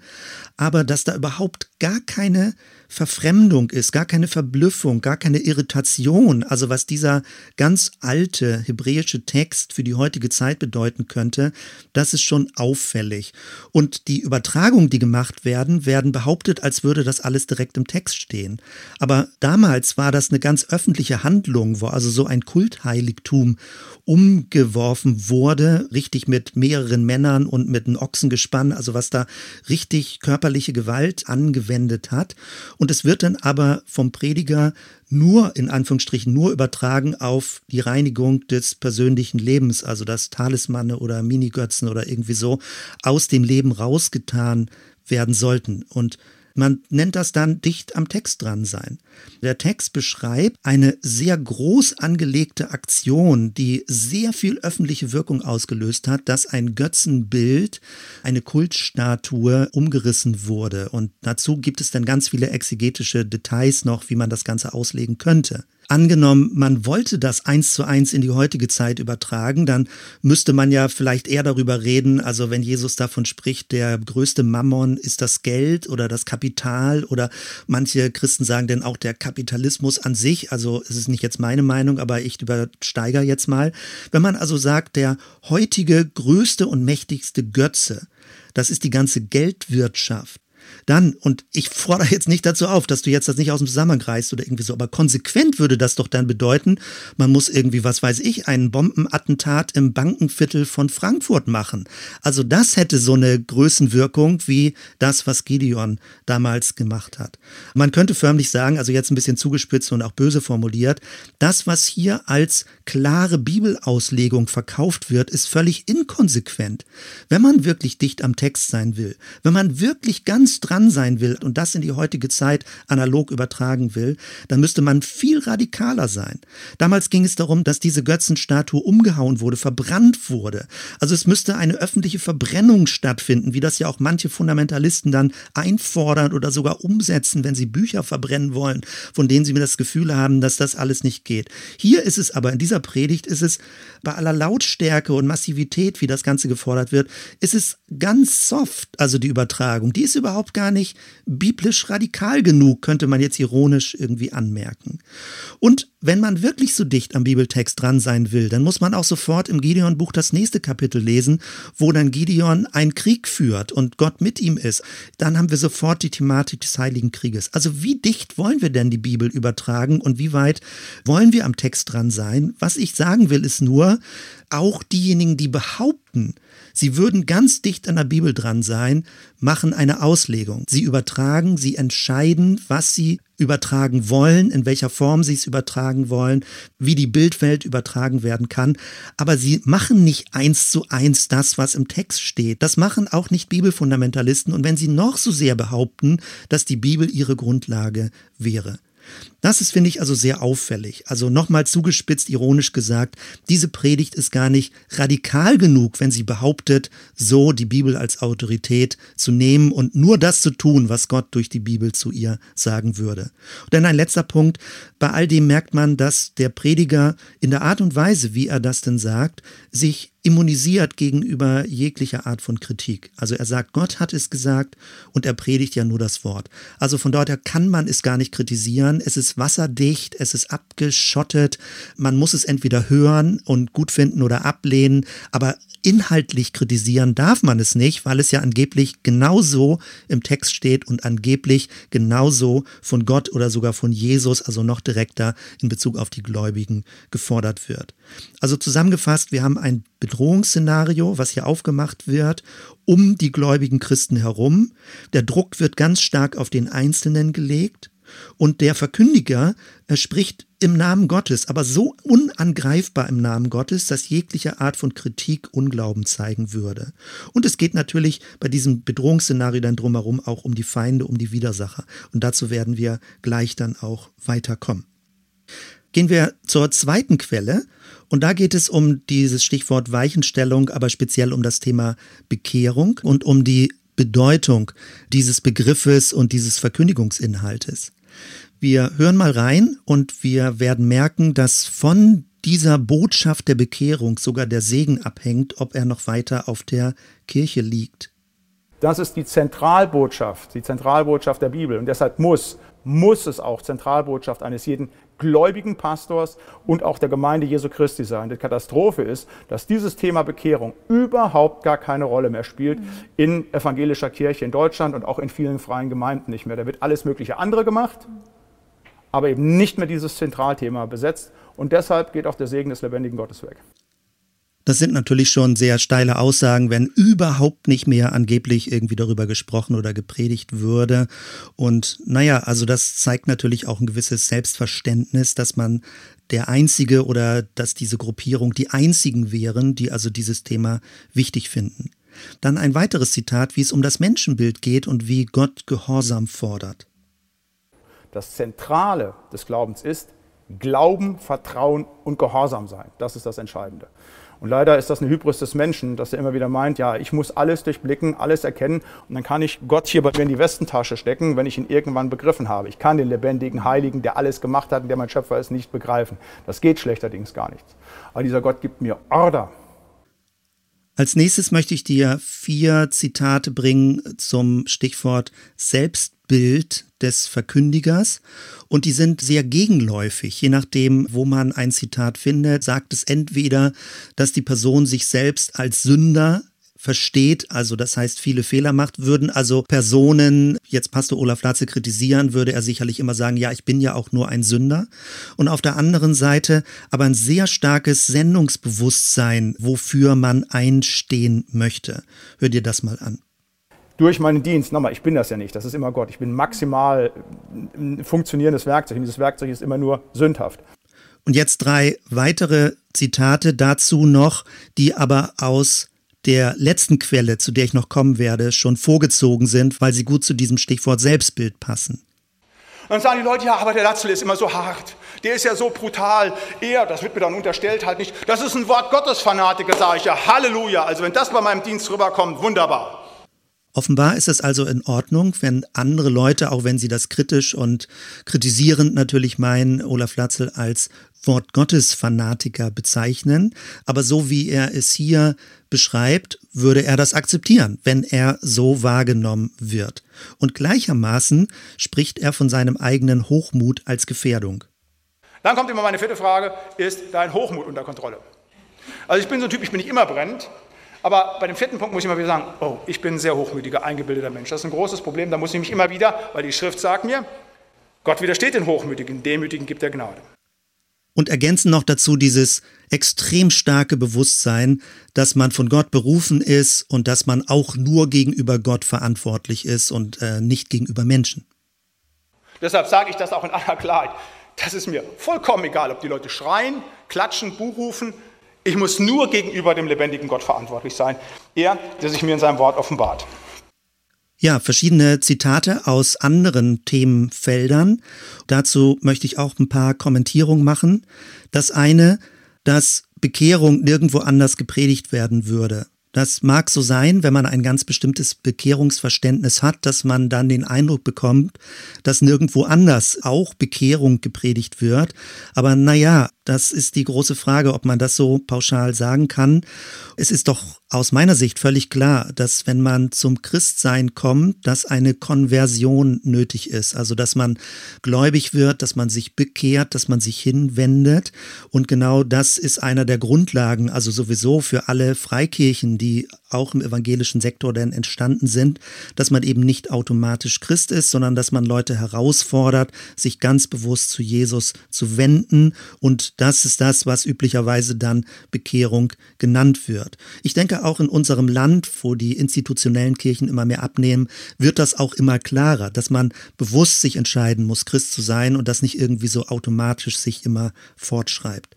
Aber dass da überhaupt gar keine Verfremdung ist, gar keine Verblüffung, gar keine Irritation, also was dieser ganz alte hebräische Text für die heutige Zeit bedeuten könnte, das ist schon auffällig. Und die Übertragungen, die gemacht werden, werden behauptet, als würde das alles direkt im Text stehen. Aber damals war das eine ganz öffentliche Handlung, wo also so ein Kultheiligtum umgeworfen wurde, richtig mit mehreren Männern und mit einem Ochsengespann, also was da richtig körperliche Gewalt angewendet hat. Und es wird dann aber vom Prediger nur, in Anführungsstrichen, nur übertragen auf die Reinigung des persönlichen Lebens, also dass Talismane oder Minigötzen oder irgendwie so aus dem Leben rausgetan werden sollten. Und Man nennt das dann dicht am Text dran sein. Der Text beschreibt eine sehr groß angelegte Aktion, die sehr viel öffentliche Wirkung ausgelöst hat, dass ein Götzenbild, eine Kultstatue umgerissen wurde. Und dazu gibt es dann ganz viele exegetische Details noch, wie man das Ganze auslegen könnte. Angenommen, man wollte das eins zu eins in die heutige Zeit übertragen, dann müsste man ja vielleicht eher darüber reden, also wenn Jesus davon spricht, der größte Mammon ist das Geld oder das Kapital oder manche Christen sagen denn auch der Kapitalismus an sich, also es ist nicht jetzt meine Meinung, aber ich übersteige jetzt mal. Wenn man also sagt, der heutige größte und mächtigste Götze, das ist die ganze Geldwirtschaft, dann, und ich fordere jetzt nicht dazu auf, dass du jetzt das nicht aus dem Zusammenhang reißt oder irgendwie so, aber konsequent würde das doch dann bedeuten, man muss irgendwie, was weiß ich, einen Bombenattentat im Bankenviertel von Frankfurt machen. Also das hätte so eine Größenwirkung wie das, was Gideon damals gemacht hat. Man könnte förmlich sagen, also jetzt ein bisschen zugespitzt und auch böse formuliert, das, was hier als klare Bibelauslegung verkauft wird, ist völlig inkonsequent. Wenn man wirklich dicht am Text sein will, wenn man wirklich ganz dran sein will und das in die heutige Zeit analog übertragen will, dann müsste man viel radikaler sein. Damals ging es darum, dass diese Götzenstatue umgehauen wurde, verbrannt wurde. Also es müsste eine öffentliche Verbrennung stattfinden, wie das ja auch manche Fundamentalisten dann einfordern oder sogar umsetzen, wenn sie Bücher verbrennen wollen, von denen sie mir das Gefühl haben, dass das alles nicht geht. Hier ist es aber in dieser Predigt ist es bei aller Lautstärke und Massivität, wie das Ganze gefordert wird, ist es ganz soft, also die Übertragung. Die ist überhaupt gar nicht biblisch radikal genug, könnte man jetzt ironisch irgendwie anmerken. Und wenn man wirklich so dicht am Bibeltext dran sein will, dann muss man auch sofort im Gideon-Buch das nächste Kapitel lesen, wo dann Gideon einen Krieg führt und Gott mit ihm ist. Dann haben wir sofort die Thematik des Heiligen Krieges. Also wie dicht wollen wir denn die Bibel übertragen und wie weit wollen wir am Text dran sein? Was ich sagen will, ist nur, auch diejenigen, die behaupten, sie würden ganz dicht an der Bibel dran sein, machen eine Auslegung. Sie übertragen, sie entscheiden, was sie übertragen wollen, in welcher Form sie es übertragen wollen, wie die Bildwelt übertragen werden kann. Aber sie machen nicht eins zu eins das, was im Text steht. Das machen auch nicht Bibelfundamentalisten. Und wenn sie noch so sehr behaupten, dass die Bibel ihre Grundlage wäre. Das ist, finde ich, also sehr auffällig. Also nochmal zugespitzt, ironisch gesagt, diese Predigt ist gar nicht radikal genug, wenn sie behauptet, so die Bibel als Autorität zu nehmen und nur das zu tun, was Gott durch die Bibel zu ihr sagen würde. Und dann ein letzter Punkt. Bei all dem merkt man, dass der Prediger in der Art und Weise, wie er das denn sagt, sich immunisiert gegenüber jeglicher Art von Kritik. Also er sagt, Gott hat es gesagt und er predigt ja nur das Wort. Also von dort her kann man es gar nicht kritisieren. Es ist wasserdicht, es ist abgeschottet. Man muss es entweder hören und gut finden oder ablehnen, aber inhaltlich kritisieren darf man es nicht, weil es ja angeblich genauso im Text steht und angeblich genauso von Gott oder sogar von Jesus, also noch direkter in Bezug auf die Gläubigen gefordert wird. Also zusammengefasst, wir haben ein Bedrohungsszenario, was hier aufgemacht wird, um die gläubigen Christen herum. Der Druck wird ganz stark auf den Einzelnen gelegt. Und der Verkündiger spricht im Namen Gottes, aber so unangreifbar im Namen Gottes, dass jegliche Art von Kritik Unglauben zeigen würde. Und es geht natürlich bei diesem Bedrohungsszenario dann drumherum auch um die Feinde, um die Widersacher. Und dazu werden wir gleich dann auch weiterkommen. Gehen wir zur zweiten Quelle. Und da geht es um dieses Stichwort Weichenstellung, aber speziell um das Thema Bekehrung und um die Bedeutung dieses Begriffes und dieses Verkündigungsinhaltes. Wir hören mal rein und wir werden merken, dass von dieser Botschaft der Bekehrung sogar der Segen abhängt, ob er noch weiter auf der Kirche liegt. Das ist die Zentralbotschaft, die Zentralbotschaft der Bibel. Und deshalb muss, muss es auch Zentralbotschaft eines jeden gläubigen Pastors und auch der Gemeinde Jesu Christi sein. Die Katastrophe ist, dass dieses Thema Bekehrung überhaupt gar keine Rolle mehr spielt in evangelischer Kirche in Deutschland und auch in vielen freien Gemeinden nicht mehr. Da wird alles mögliche andere gemacht, aber eben nicht mehr dieses Zentralthema besetzt. Und deshalb geht auch der Segen des lebendigen Gottes weg. Das sind natürlich schon sehr steile Aussagen, wenn überhaupt nicht mehr angeblich irgendwie darüber gesprochen oder gepredigt würde. Und naja, also das zeigt natürlich auch ein gewisses Selbstverständnis, dass man der Einzige oder dass diese Gruppierung die einzigen wären, die also dieses Thema wichtig finden. Dann ein weiteres Zitat, wie es um das Menschenbild geht und wie Gott Gehorsam fordert. Das Zentrale des Glaubens ist Glauben, Vertrauen und Gehorsam sein. Das ist das Entscheidende. Und leider ist das eine Hybris des Menschen, dass er immer wieder meint, ja, ich muss alles durchblicken, alles erkennen und dann kann ich Gott hier bei mir in die Westentasche stecken, wenn ich ihn irgendwann begriffen habe. Ich kann den lebendigen Heiligen, der alles gemacht hat und der mein Schöpfer ist, nicht begreifen. Das geht schlechterdings gar nicht. Aber dieser Gott gibt mir Order. Als nächstes möchte ich dir vier Zitate bringen zum Stichwort Selbstbild des Verkündigers und die sind sehr gegenläufig. Je nachdem, wo man ein Zitat findet, sagt es entweder, dass die Person sich selbst als Sünder versteht, also das heißt viele Fehler macht, würden also Personen, jetzt Pastor Olaf Latze kritisieren, würde er sicherlich immer sagen, ja, ich bin ja auch nur ein Sünder. Und auf der anderen Seite aber ein sehr starkes Sendungsbewusstsein, wofür man einstehen möchte. Hör dir das mal an durch meinen Dienst, nochmal, ich bin das ja nicht, das ist immer Gott, ich bin maximal ein funktionierendes Werkzeug und dieses Werkzeug ist immer nur sündhaft. Und jetzt drei weitere Zitate dazu noch, die aber aus der letzten Quelle, zu der ich noch kommen werde, schon vorgezogen sind, weil sie gut zu diesem Stichwort Selbstbild passen. dann sagen die Leute, ja, aber der Latzel ist immer so hart, der ist ja so brutal. Er, das wird mir dann unterstellt, halt nicht. Das ist ein Wort Gottes Fanatiker, sage ich ja. Halleluja. Also wenn das bei meinem Dienst rüberkommt, wunderbar. Offenbar ist es also in Ordnung, wenn andere Leute, auch wenn sie das kritisch und kritisierend natürlich meinen, Olaf Latzel als Wort Gottes Fanatiker bezeichnen. Aber so wie er es hier beschreibt, würde er das akzeptieren, wenn er so wahrgenommen wird. Und gleichermaßen spricht er von seinem eigenen Hochmut als Gefährdung. Dann kommt immer meine vierte Frage, ist dein Hochmut unter Kontrolle? Also ich bin so ein Typ, ich bin nicht immer brennend, aber bei dem vierten Punkt muss ich mal wieder sagen, oh, ich bin ein sehr hochmütiger, eingebildeter Mensch. Das ist ein großes Problem, da muss ich mich immer wieder, weil die Schrift sagt mir, Gott widersteht den Hochmütigen, Demütigen gibt er Gnade. Und ergänzen noch dazu dieses extrem starke Bewusstsein, dass man von Gott berufen ist und dass man auch nur gegenüber Gott verantwortlich ist und äh, nicht gegenüber Menschen. Deshalb sage ich das auch in aller Klarheit. Das ist mir vollkommen egal, ob die Leute schreien, klatschen, Buch rufen. Ich muss nur gegenüber dem lebendigen Gott verantwortlich sein. Er, der sich mir in seinem Wort offenbart. Ja, verschiedene Zitate aus anderen Themenfeldern. Dazu möchte ich auch ein paar Kommentierungen machen. Das eine, dass Bekehrung nirgendwo anders gepredigt werden würde. Das mag so sein, wenn man ein ganz bestimmtes Bekehrungsverständnis hat, dass man dann den Eindruck bekommt, dass nirgendwo anders auch Bekehrung gepredigt wird. Aber naja, das ist die große Frage, ob man das so pauschal sagen kann. Es ist doch aus meiner Sicht völlig klar, dass wenn man zum Christsein kommt, dass eine Konversion nötig ist. Also, dass man gläubig wird, dass man sich bekehrt, dass man sich hinwendet. Und genau das ist einer der Grundlagen, also sowieso für alle Freikirchen, die auch im evangelischen Sektor denn entstanden sind, dass man eben nicht automatisch Christ ist, sondern dass man Leute herausfordert, sich ganz bewusst zu Jesus zu wenden und das ist das, was üblicherweise dann Bekehrung genannt wird. Ich denke, auch in unserem Land, wo die institutionellen Kirchen immer mehr abnehmen, wird das auch immer klarer, dass man bewusst sich entscheiden muss, Christ zu sein und das nicht irgendwie so automatisch sich immer fortschreibt.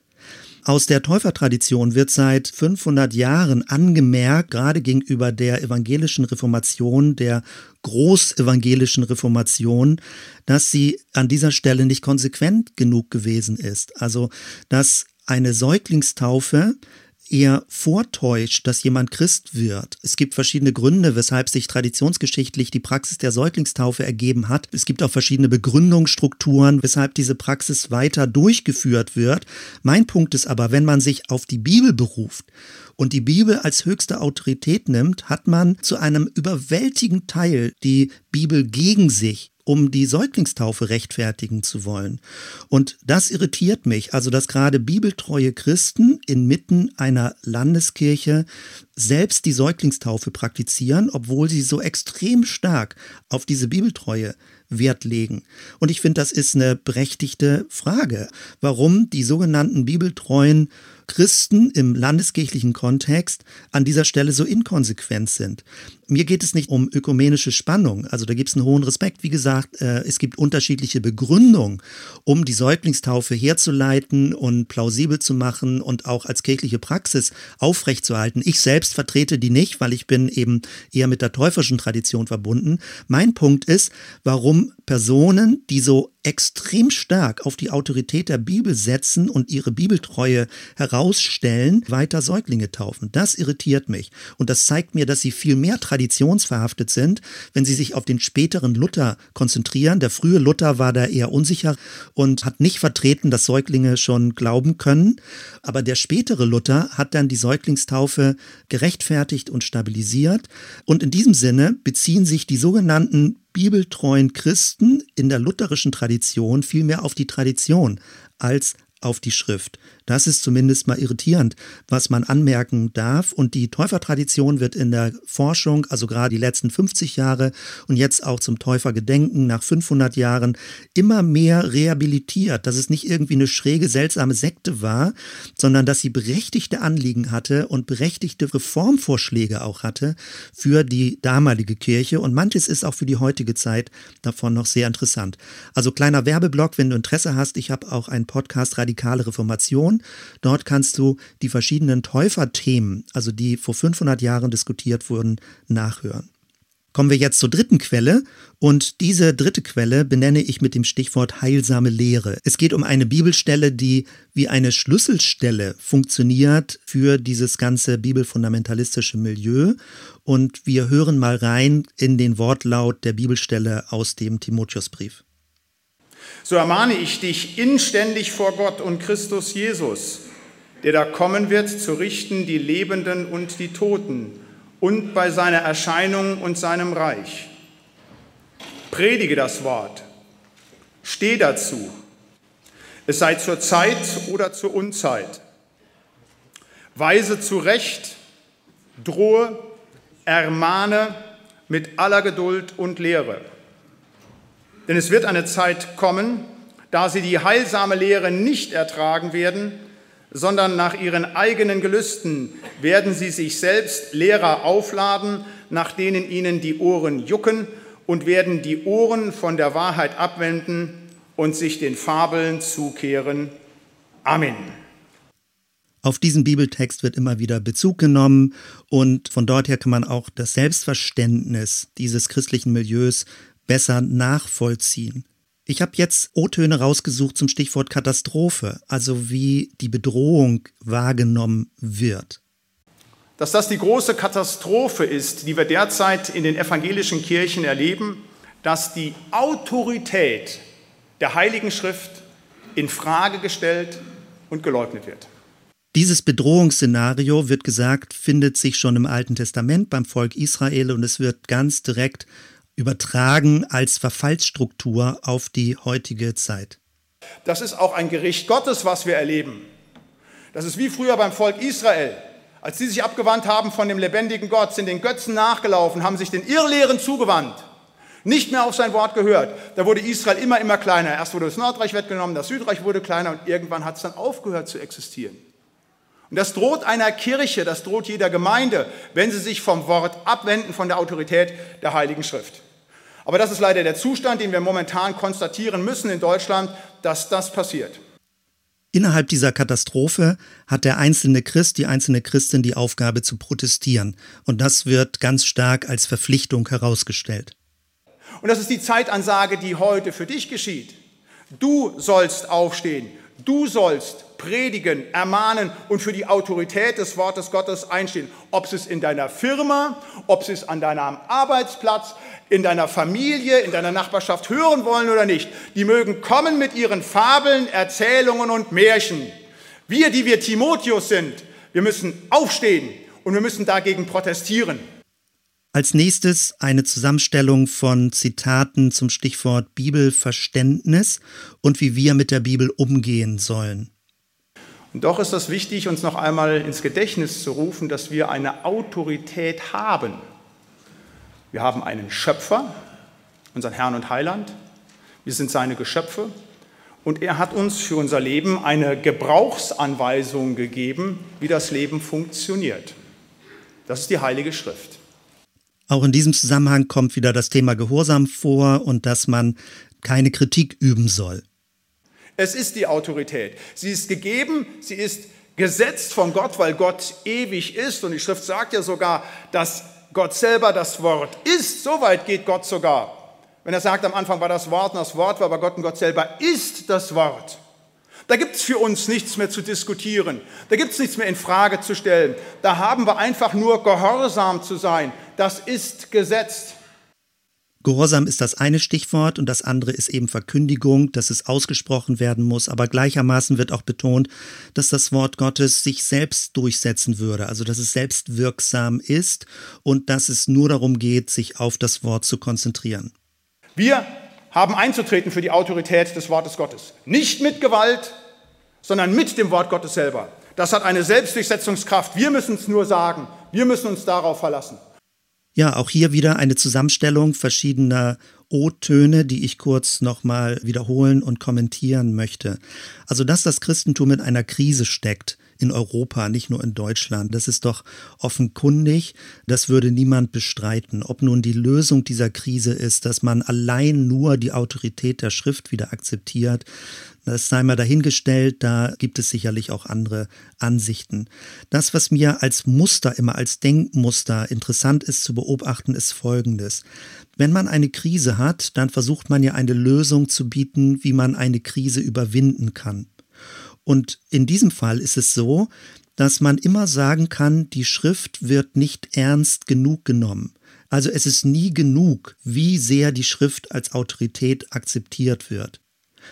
Aus der Täufertradition wird seit 500 Jahren angemerkt, gerade gegenüber der evangelischen Reformation, der großevangelischen Reformation, dass sie an dieser Stelle nicht konsequent genug gewesen ist. Also, dass eine Säuglingstaufe eher vortäuscht, dass jemand Christ wird. Es gibt verschiedene Gründe, weshalb sich traditionsgeschichtlich die Praxis der Säuglingstaufe ergeben hat. Es gibt auch verschiedene Begründungsstrukturen, weshalb diese Praxis weiter durchgeführt wird. Mein Punkt ist aber, wenn man sich auf die Bibel beruft und die Bibel als höchste Autorität nimmt, hat man zu einem überwältigenden Teil die Bibel gegen sich um die Säuglingstaufe rechtfertigen zu wollen. Und das irritiert mich, also dass gerade bibeltreue Christen inmitten einer Landeskirche selbst die Säuglingstaufe praktizieren, obwohl sie so extrem stark auf diese Bibeltreue Wert legen. Und ich finde, das ist eine berechtigte Frage, warum die sogenannten bibeltreuen Christen im landeskirchlichen Kontext an dieser Stelle so inkonsequent sind. Mir geht es nicht um ökumenische Spannung. Also da gibt es einen hohen Respekt. Wie gesagt, äh, es gibt unterschiedliche Begründungen, um die Säuglingstaufe herzuleiten und plausibel zu machen und auch als kirchliche Praxis aufrechtzuerhalten. Ich selbst vertrete die nicht, weil ich bin eben eher mit der täuferischen Tradition verbunden. Mein Punkt ist, warum Personen, die so extrem stark auf die Autorität der Bibel setzen und ihre Bibeltreue herausstellen, weiter Säuglinge taufen. Das irritiert mich. Und das zeigt mir, dass sie viel mehr traditionsverhaftet sind, wenn sie sich auf den späteren Luther konzentrieren. Der frühe Luther war da eher unsicher und hat nicht vertreten, dass Säuglinge schon glauben können. Aber der spätere Luther hat dann die Säuglingstaufe gerechtfertigt und stabilisiert. Und in diesem Sinne beziehen sich die sogenannten bibeltreuen Christen in der lutherischen Tradition vielmehr auf die Tradition als auf die Schrift. Das ist zumindest mal irritierend, was man anmerken darf. Und die Täufertradition wird in der Forschung, also gerade die letzten 50 Jahre und jetzt auch zum Täufergedenken nach 500 Jahren, immer mehr rehabilitiert. Dass es nicht irgendwie eine schräge, seltsame Sekte war, sondern dass sie berechtigte Anliegen hatte und berechtigte Reformvorschläge auch hatte für die damalige Kirche. Und manches ist auch für die heutige Zeit davon noch sehr interessant. Also kleiner Werbeblock, wenn du Interesse hast. Ich habe auch einen Podcast Radikale Reformation Information. Dort kannst du die verschiedenen Täuferthemen, also die vor 500 Jahren diskutiert wurden, nachhören. Kommen wir jetzt zur dritten Quelle und diese dritte Quelle benenne ich mit dem Stichwort heilsame Lehre. Es geht um eine Bibelstelle, die wie eine Schlüsselstelle funktioniert für dieses ganze bibelfundamentalistische Milieu und wir hören mal rein in den Wortlaut der Bibelstelle aus dem Timotheusbrief so ermahne ich dich inständig vor Gott und Christus Jesus, der da kommen wird, zu richten die Lebenden und die Toten und bei seiner Erscheinung und seinem Reich. Predige das Wort, steh dazu, es sei zur Zeit oder zur Unzeit. Weise zurecht, drohe, ermahne mit aller Geduld und Lehre. Denn es wird eine Zeit kommen, da sie die heilsame Lehre nicht ertragen werden, sondern nach ihren eigenen Gelüsten werden sie sich selbst Lehrer aufladen, nach denen ihnen die Ohren jucken und werden die Ohren von der Wahrheit abwenden und sich den Fabeln zukehren. Amen. Auf diesen Bibeltext wird immer wieder Bezug genommen und von dort her kann man auch das Selbstverständnis dieses christlichen Milieus besser nachvollziehen. Ich habe jetzt O-Töne rausgesucht zum Stichwort Katastrophe, also wie die Bedrohung wahrgenommen wird. Dass das die große Katastrophe ist, die wir derzeit in den evangelischen Kirchen erleben, dass die Autorität der Heiligen Schrift in Frage gestellt und geleugnet wird. Dieses Bedrohungsszenario, wird gesagt, findet sich schon im Alten Testament beim Volk Israel und es wird ganz direkt übertragen als Verfallsstruktur auf die heutige Zeit. Das ist auch ein Gericht Gottes, was wir erleben. Das ist wie früher beim Volk Israel. Als sie sich abgewandt haben von dem lebendigen Gott, sind den Götzen nachgelaufen, haben sich den Irrlehren zugewandt, nicht mehr auf sein Wort gehört. Da wurde Israel immer, immer kleiner. Erst wurde das Nordreich weggenommen, das Südreich wurde kleiner und irgendwann hat es dann aufgehört zu existieren. Und das droht einer Kirche, das droht jeder Gemeinde, wenn sie sich vom Wort abwenden, von der Autorität der Heiligen Schrift. Aber das ist leider der Zustand, den wir momentan konstatieren müssen in Deutschland, dass das passiert. Innerhalb dieser Katastrophe hat der einzelne Christ, die einzelne Christin die Aufgabe zu protestieren. Und das wird ganz stark als Verpflichtung herausgestellt. Und das ist die Zeitansage, die heute für dich geschieht. Du sollst aufstehen. Du sollst predigen, ermahnen und für die Autorität des Wortes Gottes einstehen. Ob es in deiner Firma, ob es an deinem Arbeitsplatz, in deiner Familie, in deiner Nachbarschaft hören wollen oder nicht. Die mögen kommen mit ihren Fabeln, Erzählungen und Märchen. Wir, die wir Timotheus sind, wir müssen aufstehen und wir müssen dagegen protestieren. Als nächstes eine Zusammenstellung von Zitaten zum Stichwort Bibelverständnis und wie wir mit der Bibel umgehen sollen. Und doch ist es wichtig, uns noch einmal ins Gedächtnis zu rufen, dass wir eine Autorität haben. Wir haben einen Schöpfer, unseren Herrn und Heiland. Wir sind seine Geschöpfe. und er hat uns für unser Leben eine Gebrauchsanweisung gegeben, wie das Leben funktioniert. Das ist die Heilige Schrift. Auch in diesem Zusammenhang kommt wieder das Thema Gehorsam vor und dass man keine Kritik üben soll. Es ist die Autorität. Sie ist gegeben, sie ist gesetzt von Gott, weil Gott ewig ist. Und die Schrift sagt ja sogar, dass Gott selber das Wort ist. So weit geht Gott sogar. Wenn er sagt, am Anfang war das Wort und das Wort war bei Gott und Gott selber ist das Wort. Da gibt es für uns nichts mehr zu diskutieren. Da gibt es nichts mehr in Frage zu stellen. Da haben wir einfach nur gehorsam zu sein. Das ist gesetzt. Gehorsam ist das eine Stichwort und das andere ist eben Verkündigung, dass es ausgesprochen werden muss. Aber gleichermaßen wird auch betont, dass das Wort Gottes sich selbst durchsetzen würde, also dass es selbst wirksam ist und dass es nur darum geht, sich auf das Wort zu konzentrieren. Wir haben einzutreten für die Autorität des Wortes Gottes. Nicht mit Gewalt, sondern mit dem Wort Gottes selber. Das hat eine Selbstdurchsetzungskraft. Wir müssen es nur sagen. Wir müssen uns darauf verlassen. Ja, auch hier wieder eine Zusammenstellung verschiedener O-Töne, die ich kurz nochmal wiederholen und kommentieren möchte. Also, dass das Christentum in einer Krise steckt, in Europa, nicht nur in Deutschland. Das ist doch offenkundig. Das würde niemand bestreiten. Ob nun die Lösung dieser Krise ist, dass man allein nur die Autorität der Schrift wieder akzeptiert, das sei mal dahingestellt, da gibt es sicherlich auch andere Ansichten. Das, was mir als Muster, immer als Denkmuster interessant ist zu beobachten, ist Folgendes. Wenn man eine Krise hat, dann versucht man ja eine Lösung zu bieten, wie man eine Krise überwinden kann. Und in diesem Fall ist es so, dass man immer sagen kann, die Schrift wird nicht ernst genug genommen. Also es ist nie genug, wie sehr die Schrift als Autorität akzeptiert wird.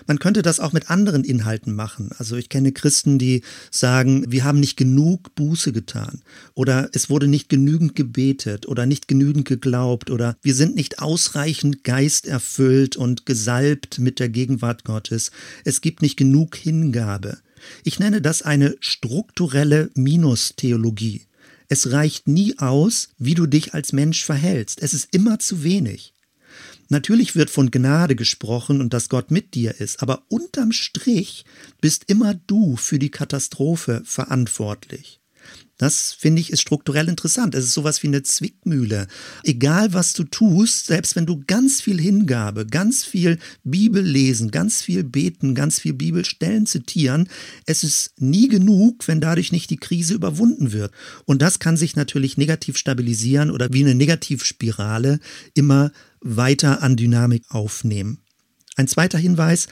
Man könnte das auch mit anderen Inhalten machen. Also ich kenne Christen, die sagen, wir haben nicht genug Buße getan oder es wurde nicht genügend gebetet oder nicht genügend geglaubt oder wir sind nicht ausreichend geisterfüllt und gesalbt mit der Gegenwart Gottes. Es gibt nicht genug Hingabe. Ich nenne das eine strukturelle Minustheologie. Es reicht nie aus, wie du dich als Mensch verhältst. Es ist immer zu wenig. Natürlich wird von Gnade gesprochen und dass Gott mit dir ist, aber unterm Strich bist immer du für die Katastrophe verantwortlich. Das finde ich ist strukturell interessant. Es ist sowas wie eine Zwickmühle. Egal was du tust, selbst wenn du ganz viel Hingabe, ganz viel Bibel lesen, ganz viel beten, ganz viel Bibelstellen zitieren, es ist nie genug, wenn dadurch nicht die Krise überwunden wird. Und das kann sich natürlich negativ stabilisieren oder wie eine Negativspirale immer weiter an Dynamik aufnehmen. Ein zweiter Hinweis,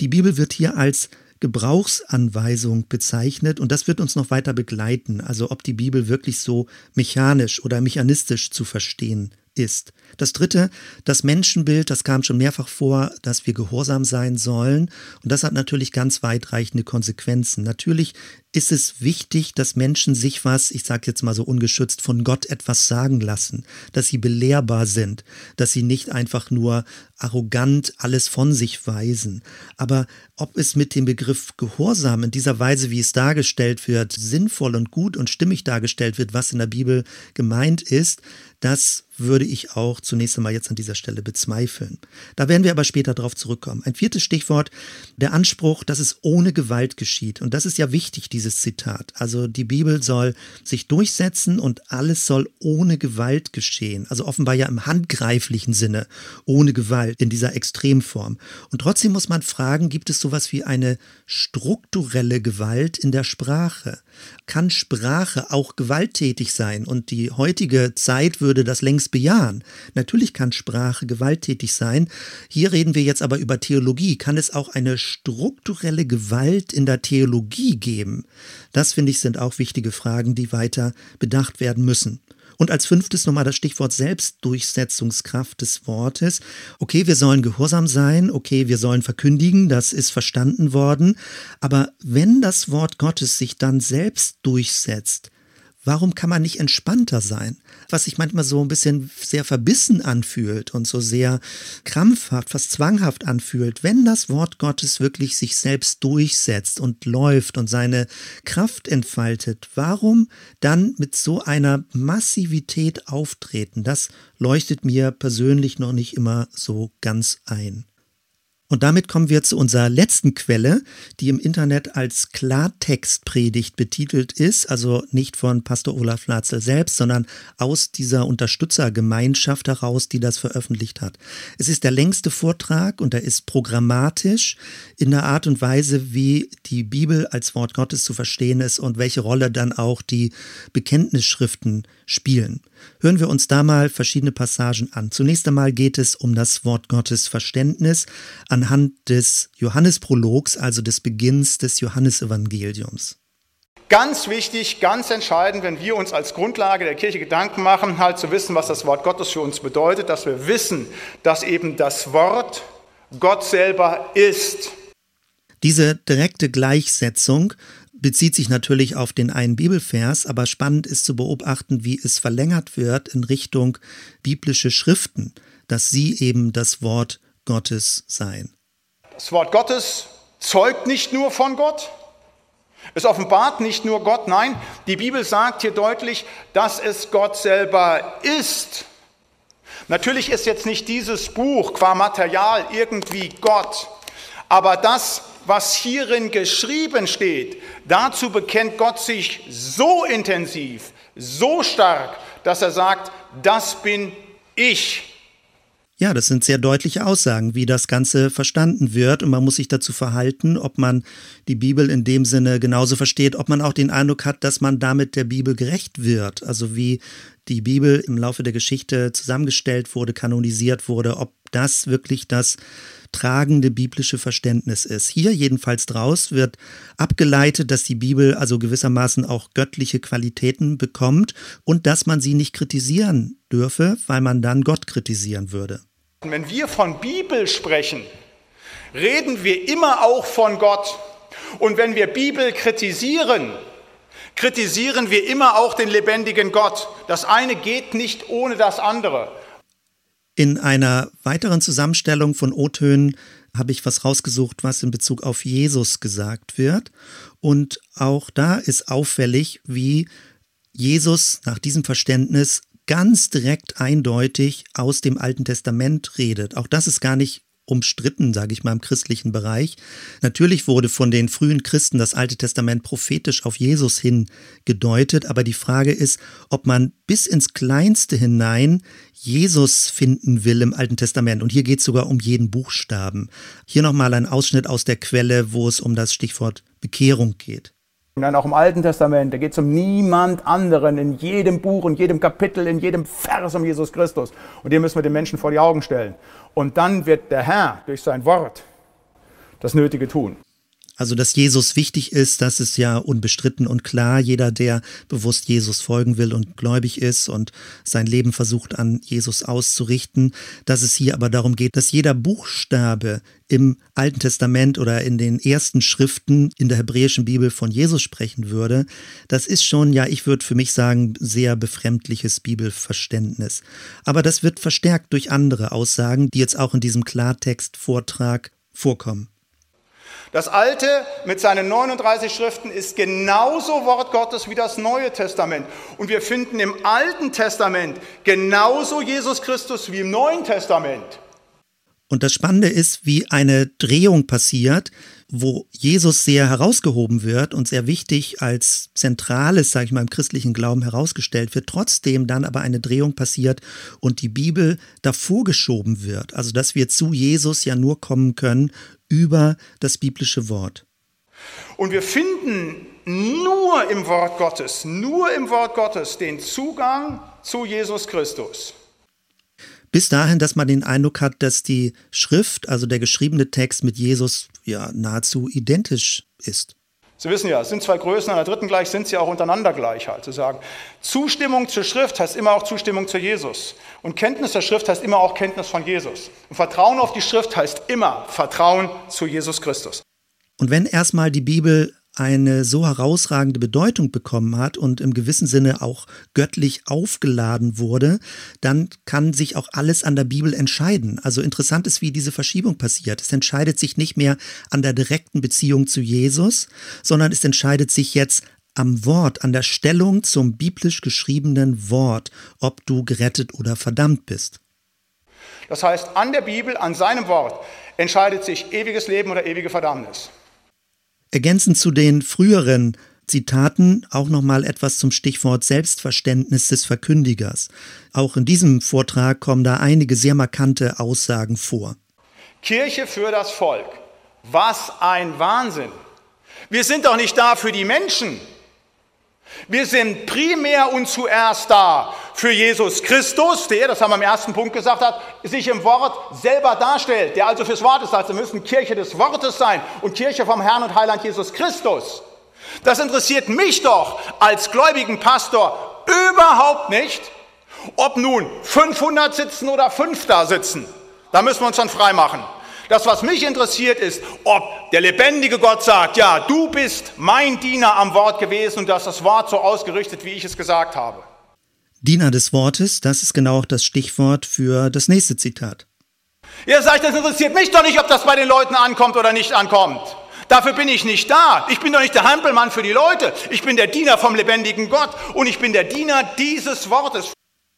die Bibel wird hier als Gebrauchsanweisung bezeichnet und das wird uns noch weiter begleiten, also ob die Bibel wirklich so mechanisch oder mechanistisch zu verstehen ist. Das dritte, das Menschenbild, das kam schon mehrfach vor, dass wir gehorsam sein sollen. Und das hat natürlich ganz weitreichende Konsequenzen. Natürlich ist es wichtig, dass Menschen sich was, ich sage jetzt mal so ungeschützt, von Gott etwas sagen lassen, dass sie belehrbar sind, dass sie nicht einfach nur arrogant alles von sich weisen. Aber ob es mit dem Begriff Gehorsam in dieser Weise, wie es dargestellt wird, sinnvoll und gut und stimmig dargestellt wird, was in der Bibel gemeint ist, das würde ich auch zunächst einmal jetzt an dieser Stelle bezweifeln. Da werden wir aber später darauf zurückkommen. Ein viertes Stichwort, der Anspruch, dass es ohne Gewalt geschieht. Und das ist ja wichtig, dieses Zitat. Also die Bibel soll sich durchsetzen und alles soll ohne Gewalt geschehen. Also offenbar ja im handgreiflichen Sinne, ohne Gewalt in dieser Extremform. Und trotzdem muss man fragen, gibt es sowas wie eine strukturelle Gewalt in der Sprache? Kann Sprache auch gewalttätig sein? Und die heutige Zeit würde das längst bejahen. Natürlich kann Sprache gewalttätig sein. Hier reden wir jetzt aber über Theologie. Kann es auch eine strukturelle Gewalt in der Theologie geben? Das finde ich sind auch wichtige Fragen, die weiter bedacht werden müssen. Und als fünftes nochmal das Stichwort Selbstdurchsetzungskraft des Wortes. Okay, wir sollen gehorsam sein, okay, wir sollen verkündigen, das ist verstanden worden. Aber wenn das Wort Gottes sich dann selbst durchsetzt, Warum kann man nicht entspannter sein? Was sich manchmal so ein bisschen sehr verbissen anfühlt und so sehr krampfhaft, fast zwanghaft anfühlt, wenn das Wort Gottes wirklich sich selbst durchsetzt und läuft und seine Kraft entfaltet, warum dann mit so einer Massivität auftreten? Das leuchtet mir persönlich noch nicht immer so ganz ein. Und damit kommen wir zu unserer letzten Quelle, die im Internet als Klartextpredigt betitelt ist, also nicht von Pastor Olaf Latzel selbst, sondern aus dieser Unterstützergemeinschaft heraus, die das veröffentlicht hat. Es ist der längste Vortrag und er ist programmatisch in der Art und Weise, wie die Bibel als Wort Gottes zu verstehen ist und welche Rolle dann auch die Bekenntnisschriften spielen. Hören wir uns da mal verschiedene Passagen an. Zunächst einmal geht es um das Wort Gottes Verständnis anhand des Johannesprologs, also des Beginns des Johannesevangeliums. Ganz wichtig, ganz entscheidend, wenn wir uns als Grundlage der Kirche Gedanken machen, halt zu wissen, was das Wort Gottes für uns bedeutet, dass wir wissen, dass eben das Wort Gott selber ist. Diese direkte Gleichsetzung bezieht sich natürlich auf den einen Bibelvers, aber spannend ist zu beobachten, wie es verlängert wird in Richtung biblische Schriften, dass sie eben das Wort Gottes seien. Das Wort Gottes zeugt nicht nur von Gott, es offenbart nicht nur Gott, nein, die Bibel sagt hier deutlich, dass es Gott selber ist. Natürlich ist jetzt nicht dieses Buch qua Material irgendwie Gott, aber das, was hierin geschrieben steht, dazu bekennt Gott sich so intensiv, so stark, dass er sagt, das bin ich. Ja, das sind sehr deutliche Aussagen, wie das Ganze verstanden wird. Und man muss sich dazu verhalten, ob man die Bibel in dem Sinne genauso versteht, ob man auch den Eindruck hat, dass man damit der Bibel gerecht wird. Also wie die Bibel im Laufe der Geschichte zusammengestellt wurde, kanonisiert wurde, ob das wirklich das tragende biblische Verständnis ist. Hier jedenfalls draus wird abgeleitet, dass die Bibel also gewissermaßen auch göttliche Qualitäten bekommt und dass man sie nicht kritisieren dürfe, weil man dann Gott kritisieren würde. Wenn wir von Bibel sprechen, reden wir immer auch von Gott. Und wenn wir Bibel kritisieren, kritisieren wir immer auch den lebendigen Gott. Das eine geht nicht ohne das andere. In einer weiteren Zusammenstellung von O-Tönen habe ich was rausgesucht, was in Bezug auf Jesus gesagt wird. Und auch da ist auffällig, wie Jesus nach diesem Verständnis ganz direkt eindeutig aus dem Alten Testament redet. Auch das ist gar nicht umstritten, sage ich mal, im christlichen Bereich. Natürlich wurde von den frühen Christen das Alte Testament prophetisch auf Jesus hin gedeutet, aber die Frage ist, ob man bis ins Kleinste hinein Jesus finden will im Alten Testament. Und hier geht es sogar um jeden Buchstaben. Hier nochmal ein Ausschnitt aus der Quelle, wo es um das Stichwort Bekehrung geht. Dann auch im Alten Testament, da geht es um niemand anderen in jedem Buch, in jedem Kapitel, in jedem Vers um Jesus Christus. Und den müssen wir den Menschen vor die Augen stellen. Und dann wird der Herr durch sein Wort das Nötige tun. Also, dass Jesus wichtig ist, das ist ja unbestritten und klar. Jeder, der bewusst Jesus folgen will und gläubig ist und sein Leben versucht an Jesus auszurichten, dass es hier aber darum geht, dass jeder Buchstabe im Alten Testament oder in den ersten Schriften in der hebräischen Bibel von Jesus sprechen würde, das ist schon, ja, ich würde für mich sagen, sehr befremdliches Bibelverständnis. Aber das wird verstärkt durch andere Aussagen, die jetzt auch in diesem Klartext-Vortrag vorkommen. Das Alte mit seinen 39 Schriften ist genauso Wort Gottes wie das Neue Testament. Und wir finden im Alten Testament genauso Jesus Christus wie im Neuen Testament. Und das Spannende ist, wie eine Drehung passiert, wo Jesus sehr herausgehoben wird und sehr wichtig als zentrales, sage ich mal, im christlichen Glauben herausgestellt wird, trotzdem dann aber eine Drehung passiert und die Bibel davor geschoben wird. Also dass wir zu Jesus ja nur kommen können über das biblische Wort. Und wir finden nur im Wort Gottes, nur im Wort Gottes den Zugang zu Jesus Christus. Bis dahin, dass man den Eindruck hat, dass die Schrift, also der geschriebene Text mit Jesus ja nahezu identisch ist. Sie wissen ja, es sind zwei Größen, an der dritten gleich sind sie auch untereinander gleich halt, zu sagen. Zustimmung zur Schrift heißt immer auch Zustimmung zu Jesus. Und Kenntnis der Schrift heißt immer auch Kenntnis von Jesus. Und Vertrauen auf die Schrift heißt immer Vertrauen zu Jesus Christus. Und wenn erstmal die Bibel eine so herausragende Bedeutung bekommen hat und im gewissen Sinne auch göttlich aufgeladen wurde, dann kann sich auch alles an der Bibel entscheiden. Also interessant ist, wie diese Verschiebung passiert. Es entscheidet sich nicht mehr an der direkten Beziehung zu Jesus, sondern es entscheidet sich jetzt am Wort, an der Stellung zum biblisch geschriebenen Wort, ob du gerettet oder verdammt bist. Das heißt, an der Bibel, an seinem Wort entscheidet sich ewiges Leben oder ewige Verdammnis. Ergänzend zu den früheren Zitaten auch nochmal etwas zum Stichwort Selbstverständnis des Verkündigers. Auch in diesem Vortrag kommen da einige sehr markante Aussagen vor. Kirche für das Volk. Was ein Wahnsinn. Wir sind doch nicht da für die Menschen. Wir sind primär und zuerst da für Jesus Christus, der, das haben wir im ersten Punkt gesagt hat, sich im Wort selber darstellt, der also fürs Wort ist. Also wir müssen Kirche des Wortes sein und Kirche vom Herrn und Heiland Jesus Christus. Das interessiert mich doch als gläubigen Pastor überhaupt nicht, ob nun 500 sitzen oder 5 da sitzen. Da müssen wir uns schon frei machen. Das, was mich interessiert, ist, ob der lebendige Gott sagt, ja, du bist mein Diener am Wort gewesen und du hast das Wort so ausgerichtet, wie ich es gesagt habe. Diener des Wortes, das ist genau auch das Stichwort für das nächste Zitat. Ihr sagt, das interessiert mich doch nicht, ob das bei den Leuten ankommt oder nicht ankommt. Dafür bin ich nicht da. Ich bin doch nicht der Hampelmann für die Leute. Ich bin der Diener vom lebendigen Gott und ich bin der Diener dieses Wortes.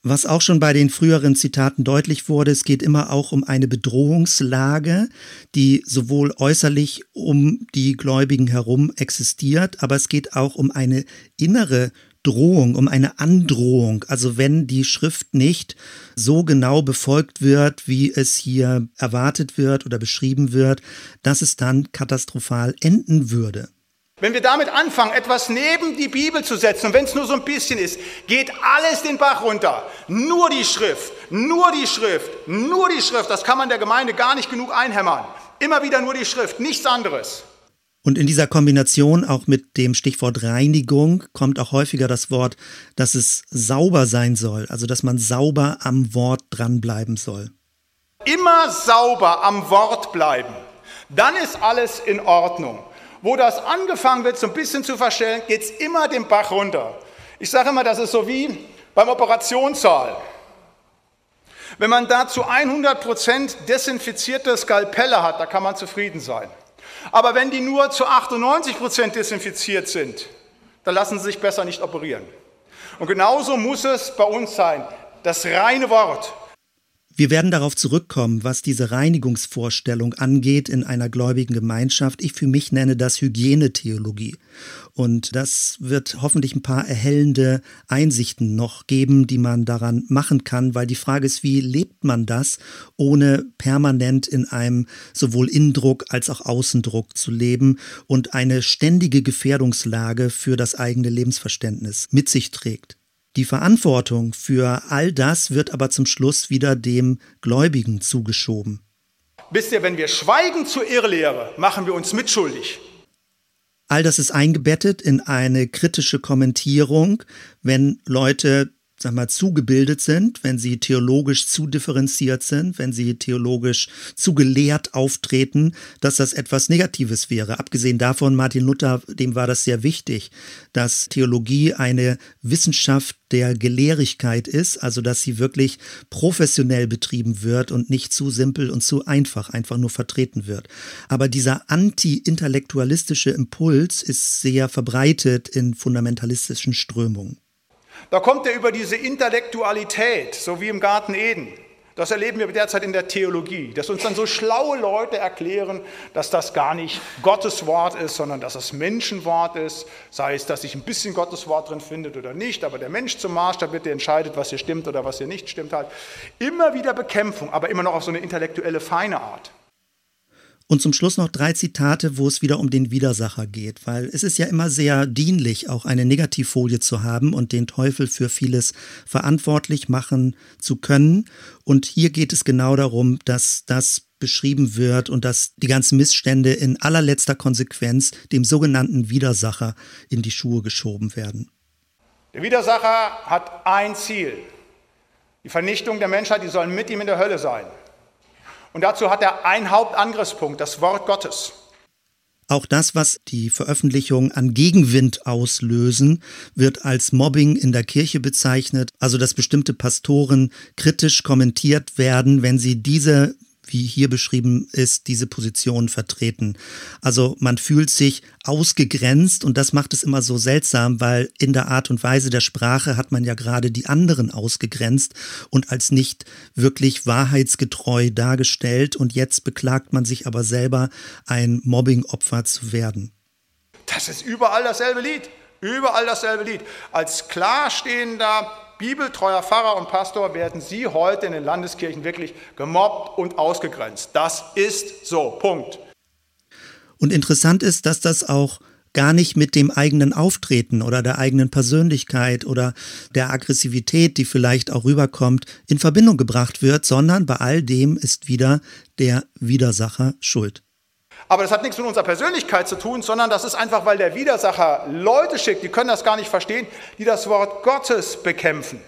Was auch schon bei den früheren Zitaten deutlich wurde, es geht immer auch um eine Bedrohungslage, die sowohl äußerlich um die Gläubigen herum existiert, aber es geht auch um eine innere Drohung, um eine Androhung. Also wenn die Schrift nicht so genau befolgt wird, wie es hier erwartet wird oder beschrieben wird, dass es dann katastrophal enden würde. Wenn wir damit anfangen, etwas neben die Bibel zu setzen, und wenn es nur so ein bisschen ist, geht alles den Bach runter. Nur die Schrift, nur die Schrift, nur die Schrift, das kann man der Gemeinde gar nicht genug einhämmern. Immer wieder nur die Schrift, nichts anderes. Und in dieser Kombination auch mit dem Stichwort Reinigung kommt auch häufiger das Wort, dass es sauber sein soll, also dass man sauber am Wort dranbleiben soll. Immer sauber am Wort bleiben, dann ist alles in Ordnung. Wo das angefangen wird, so ein bisschen zu verstellen, geht es immer den Bach runter. Ich sage immer, das ist so wie beim Operationssaal. Wenn man da zu 100% desinfizierte Skalpelle hat, da kann man zufrieden sein. Aber wenn die nur zu 98 Prozent desinfiziert sind, dann lassen sie sich besser nicht operieren. Und genauso muss es bei uns sein. Das reine Wort, wir werden darauf zurückkommen, was diese Reinigungsvorstellung angeht in einer gläubigen Gemeinschaft. Ich für mich nenne das Hygienetheologie. Und das wird hoffentlich ein paar erhellende Einsichten noch geben, die man daran machen kann, weil die Frage ist, wie lebt man das, ohne permanent in einem sowohl Innendruck als auch Außendruck zu leben und eine ständige Gefährdungslage für das eigene Lebensverständnis mit sich trägt. Die Verantwortung für all das wird aber zum Schluss wieder dem Gläubigen zugeschoben. Wisst ihr, wenn wir schweigen zur Irrlehre, machen wir uns mitschuldig. All das ist eingebettet in eine kritische Kommentierung, wenn Leute sag mal, zugebildet sind, wenn sie theologisch zu differenziert sind, wenn sie theologisch zu gelehrt auftreten, dass das etwas Negatives wäre. Abgesehen davon, Martin Luther, dem war das sehr wichtig, dass Theologie eine Wissenschaft der Gelehrigkeit ist, also dass sie wirklich professionell betrieben wird und nicht zu simpel und zu einfach einfach nur vertreten wird. Aber dieser anti-intellektualistische Impuls ist sehr verbreitet in fundamentalistischen Strömungen. Da kommt er über diese Intellektualität, so wie im Garten Eden. Das erleben wir derzeit in der Theologie, dass uns dann so schlaue Leute erklären, dass das gar nicht Gottes Wort ist, sondern dass es Menschenwort ist. Sei es, dass sich ein bisschen Gottes Wort drin findet oder nicht, aber der Mensch zum Maßstab wird, der entscheidet, was hier stimmt oder was hier nicht stimmt halt. Immer wieder Bekämpfung, aber immer noch auf so eine intellektuelle, feine Art. Und zum Schluss noch drei Zitate, wo es wieder um den Widersacher geht, weil es ist ja immer sehr dienlich, auch eine Negativfolie zu haben und den Teufel für vieles verantwortlich machen zu können. Und hier geht es genau darum, dass das beschrieben wird und dass die ganzen Missstände in allerletzter Konsequenz dem sogenannten Widersacher in die Schuhe geschoben werden. Der Widersacher hat ein Ziel. Die Vernichtung der Menschheit, die sollen mit ihm in der Hölle sein. Und dazu hat er einen Hauptangriffspunkt, das Wort Gottes. Auch das, was die Veröffentlichung an Gegenwind auslösen, wird als Mobbing in der Kirche bezeichnet, also dass bestimmte Pastoren kritisch kommentiert werden, wenn sie diese wie hier beschrieben ist, diese Position vertreten. Also man fühlt sich ausgegrenzt und das macht es immer so seltsam, weil in der Art und Weise der Sprache hat man ja gerade die anderen ausgegrenzt und als nicht wirklich wahrheitsgetreu dargestellt und jetzt beklagt man sich aber selber, ein Mobbingopfer zu werden. Das ist überall dasselbe Lied. Überall dasselbe Lied. Als klarstehender, bibeltreuer Pfarrer und Pastor werden Sie heute in den Landeskirchen wirklich gemobbt und ausgegrenzt. Das ist so. Punkt. Und interessant ist, dass das auch gar nicht mit dem eigenen Auftreten oder der eigenen Persönlichkeit oder der Aggressivität, die vielleicht auch rüberkommt, in Verbindung gebracht wird, sondern bei all dem ist wieder der Widersacher schuld. Aber das hat nichts mit unserer Persönlichkeit zu tun, sondern das ist einfach, weil der Widersacher Leute schickt, die können das gar nicht verstehen, die das Wort Gottes bekämpfen.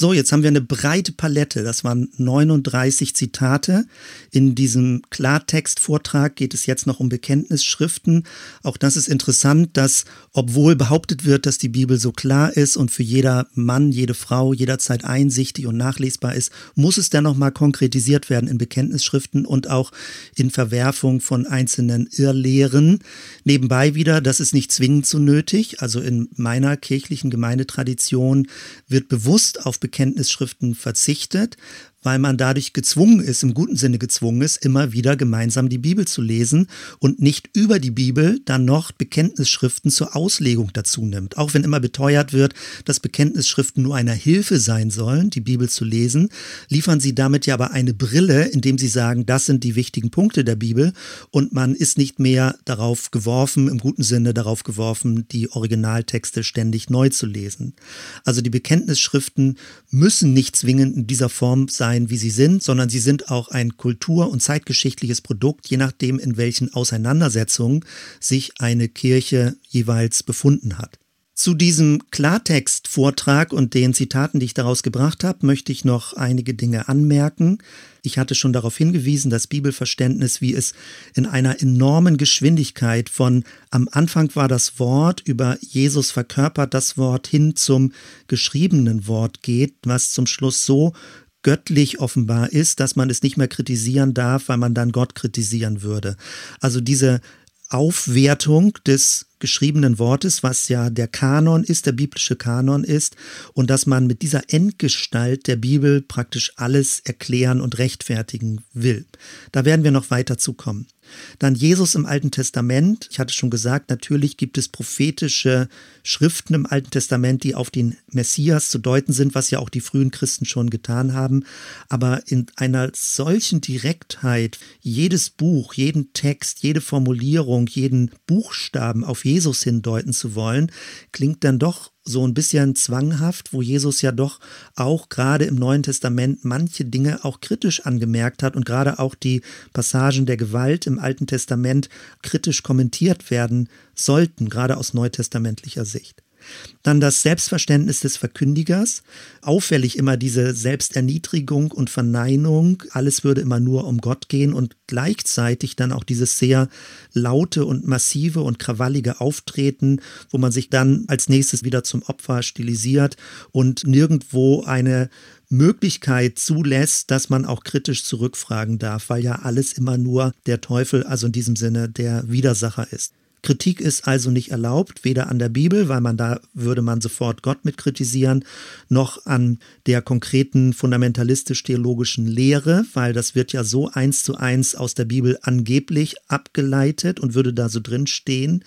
So, jetzt haben wir eine breite Palette. Das waren 39 Zitate. In diesem Klartextvortrag geht es jetzt noch um Bekenntnisschriften. Auch das ist interessant, dass obwohl behauptet wird, dass die Bibel so klar ist und für jeder Mann, jede Frau jederzeit einsichtig und nachlesbar ist, muss es dann nochmal konkretisiert werden in Bekenntnisschriften und auch in Verwerfung von einzelnen Irrlehren. Nebenbei wieder, das ist nicht zwingend so nötig. Also in meiner kirchlichen Gemeindetradition wird bewusst auf Bekenntnisschriften verzichtet, weil man dadurch gezwungen ist, im guten Sinne gezwungen ist, immer wieder gemeinsam die Bibel zu lesen und nicht über die Bibel dann noch Bekenntnisschriften zur Auslegung dazu nimmt. Auch wenn immer beteuert wird, dass Bekenntnisschriften nur eine Hilfe sein sollen, die Bibel zu lesen, liefern sie damit ja aber eine Brille, indem sie sagen, das sind die wichtigen Punkte der Bibel und man ist nicht mehr darauf geworfen, im guten Sinne darauf geworfen, die Originaltexte ständig neu zu lesen. Also die Bekenntnisschriften müssen nicht zwingend in dieser Form sein, sein, wie sie sind, sondern sie sind auch ein kultur- und zeitgeschichtliches Produkt, je nachdem, in welchen Auseinandersetzungen sich eine Kirche jeweils befunden hat. Zu diesem Klartext-Vortrag und den Zitaten, die ich daraus gebracht habe, möchte ich noch einige Dinge anmerken. Ich hatte schon darauf hingewiesen, das Bibelverständnis, wie es in einer enormen Geschwindigkeit von am Anfang war das Wort über Jesus verkörpert das Wort hin zum geschriebenen Wort geht, was zum Schluss so göttlich offenbar ist, dass man es nicht mehr kritisieren darf, weil man dann Gott kritisieren würde. Also diese Aufwertung des geschriebenen Wortes, was ja der Kanon ist, der biblische Kanon ist, und dass man mit dieser Endgestalt der Bibel praktisch alles erklären und rechtfertigen will. Da werden wir noch weiter zukommen. Dann Jesus im Alten Testament. Ich hatte schon gesagt, natürlich gibt es prophetische Schriften im Alten Testament, die auf den Messias zu deuten sind, was ja auch die frühen Christen schon getan haben. Aber in einer solchen Direktheit jedes Buch, jeden Text, jede Formulierung, jeden Buchstaben auf Jesus hindeuten zu wollen, klingt dann doch so ein bisschen zwanghaft, wo Jesus ja doch auch gerade im Neuen Testament manche Dinge auch kritisch angemerkt hat und gerade auch die Passagen der Gewalt im Alten Testament kritisch kommentiert werden sollten, gerade aus neutestamentlicher Sicht. Dann das Selbstverständnis des Verkündigers. Auffällig immer diese Selbsterniedrigung und Verneinung. Alles würde immer nur um Gott gehen und gleichzeitig dann auch dieses sehr laute und massive und krawallige Auftreten, wo man sich dann als nächstes wieder zum Opfer stilisiert und nirgendwo eine Möglichkeit zulässt, dass man auch kritisch zurückfragen darf, weil ja alles immer nur der Teufel, also in diesem Sinne der Widersacher ist. Kritik ist also nicht erlaubt, weder an der Bibel, weil man da würde man sofort Gott mit kritisieren, noch an der konkreten fundamentalistisch-theologischen Lehre, weil das wird ja so eins zu eins aus der Bibel angeblich abgeleitet und würde da so drin stehen.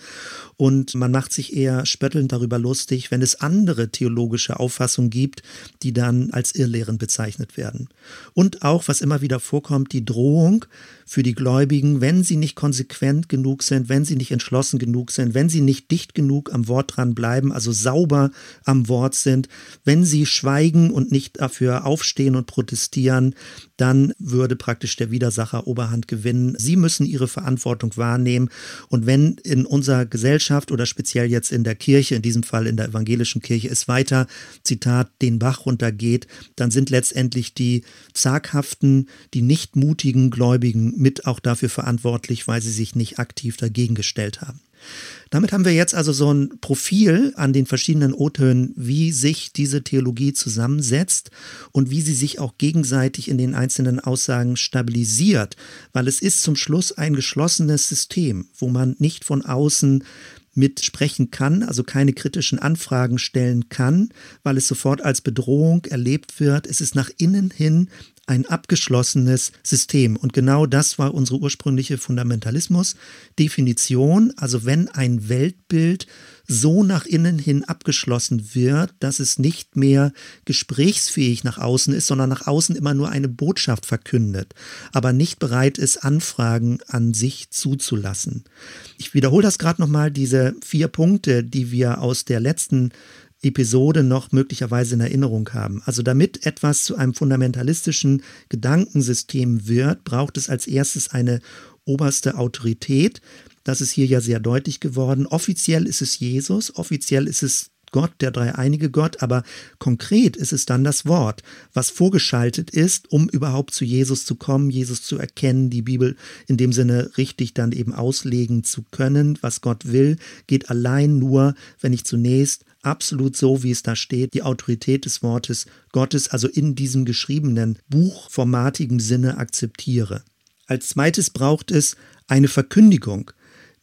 Und man macht sich eher spöttelnd darüber lustig, wenn es andere theologische Auffassungen gibt, die dann als Irrlehren bezeichnet werden. Und auch, was immer wieder vorkommt, die Drohung für die Gläubigen, wenn sie nicht konsequent genug sind, wenn sie nicht entschlossen genug sind, wenn sie nicht dicht genug am Wort dran bleiben, also sauber am Wort sind, wenn sie schweigen und nicht dafür aufstehen und protestieren, dann würde praktisch der Widersacher Oberhand gewinnen. Sie müssen ihre Verantwortung wahrnehmen. Und wenn in unserer Gesellschaft oder speziell jetzt in der Kirche, in diesem Fall in der evangelischen Kirche, es weiter, Zitat, den Bach runtergeht, dann sind letztendlich die zaghaften, die nicht mutigen Gläubigen mit auch dafür verantwortlich, weil sie sich nicht aktiv dagegen gestellt haben. Damit haben wir jetzt also so ein Profil an den verschiedenen O-Tönen, wie sich diese Theologie zusammensetzt und wie sie sich auch gegenseitig in den einzelnen Aussagen stabilisiert, weil es ist zum Schluss ein geschlossenes System, wo man nicht von außen mitsprechen kann, also keine kritischen Anfragen stellen kann, weil es sofort als Bedrohung erlebt wird. Es ist nach innen hin ein abgeschlossenes System. Und genau das war unsere ursprüngliche Fundamentalismus-Definition. Also wenn ein Weltbild so nach innen hin abgeschlossen wird, dass es nicht mehr gesprächsfähig nach außen ist, sondern nach außen immer nur eine Botschaft verkündet, aber nicht bereit ist, Anfragen an sich zuzulassen. Ich wiederhole das gerade nochmal, diese vier Punkte, die wir aus der letzten Episode noch möglicherweise in Erinnerung haben. Also damit etwas zu einem fundamentalistischen Gedankensystem wird, braucht es als erstes eine oberste Autorität. Das ist hier ja sehr deutlich geworden. Offiziell ist es Jesus, offiziell ist es Gott, der dreieinige Gott, aber konkret ist es dann das Wort, was vorgeschaltet ist, um überhaupt zu Jesus zu kommen, Jesus zu erkennen, die Bibel in dem Sinne richtig dann eben auslegen zu können. Was Gott will, geht allein nur, wenn ich zunächst absolut so, wie es da steht, die Autorität des Wortes Gottes, also in diesem geschriebenen buchformatigen Sinne akzeptiere. Als zweites braucht es eine Verkündigung,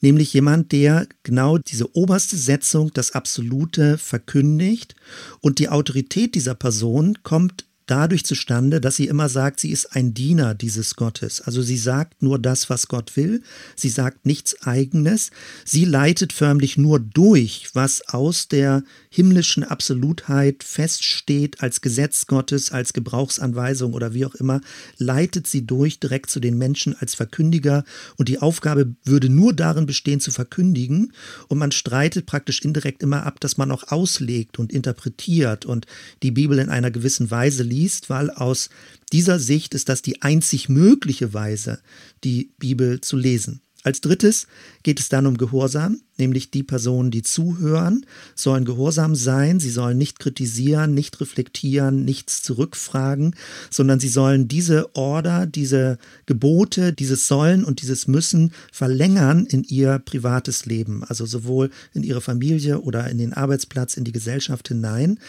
nämlich jemand, der genau diese oberste Setzung, das Absolute verkündigt und die Autorität dieser Person kommt dadurch zustande, dass sie immer sagt, sie ist ein Diener dieses Gottes. Also sie sagt nur das, was Gott will. Sie sagt nichts eigenes. Sie leitet förmlich nur durch, was aus der himmlischen Absolutheit feststeht als Gesetz Gottes, als Gebrauchsanweisung oder wie auch immer, leitet sie durch direkt zu den Menschen als Verkündiger. Und die Aufgabe würde nur darin bestehen, zu verkündigen. Und man streitet praktisch indirekt immer ab, dass man auch auslegt und interpretiert und die Bibel in einer gewissen Weise liest weil aus dieser Sicht ist das die einzig mögliche Weise, die Bibel zu lesen. Als drittes geht es dann um Gehorsam, nämlich die Personen, die zuhören, sollen gehorsam sein, sie sollen nicht kritisieren, nicht reflektieren, nichts zurückfragen, sondern sie sollen diese Order, diese Gebote, dieses Sollen und dieses Müssen verlängern in ihr privates Leben, also sowohl in ihre Familie oder in den Arbeitsplatz, in die Gesellschaft hinein.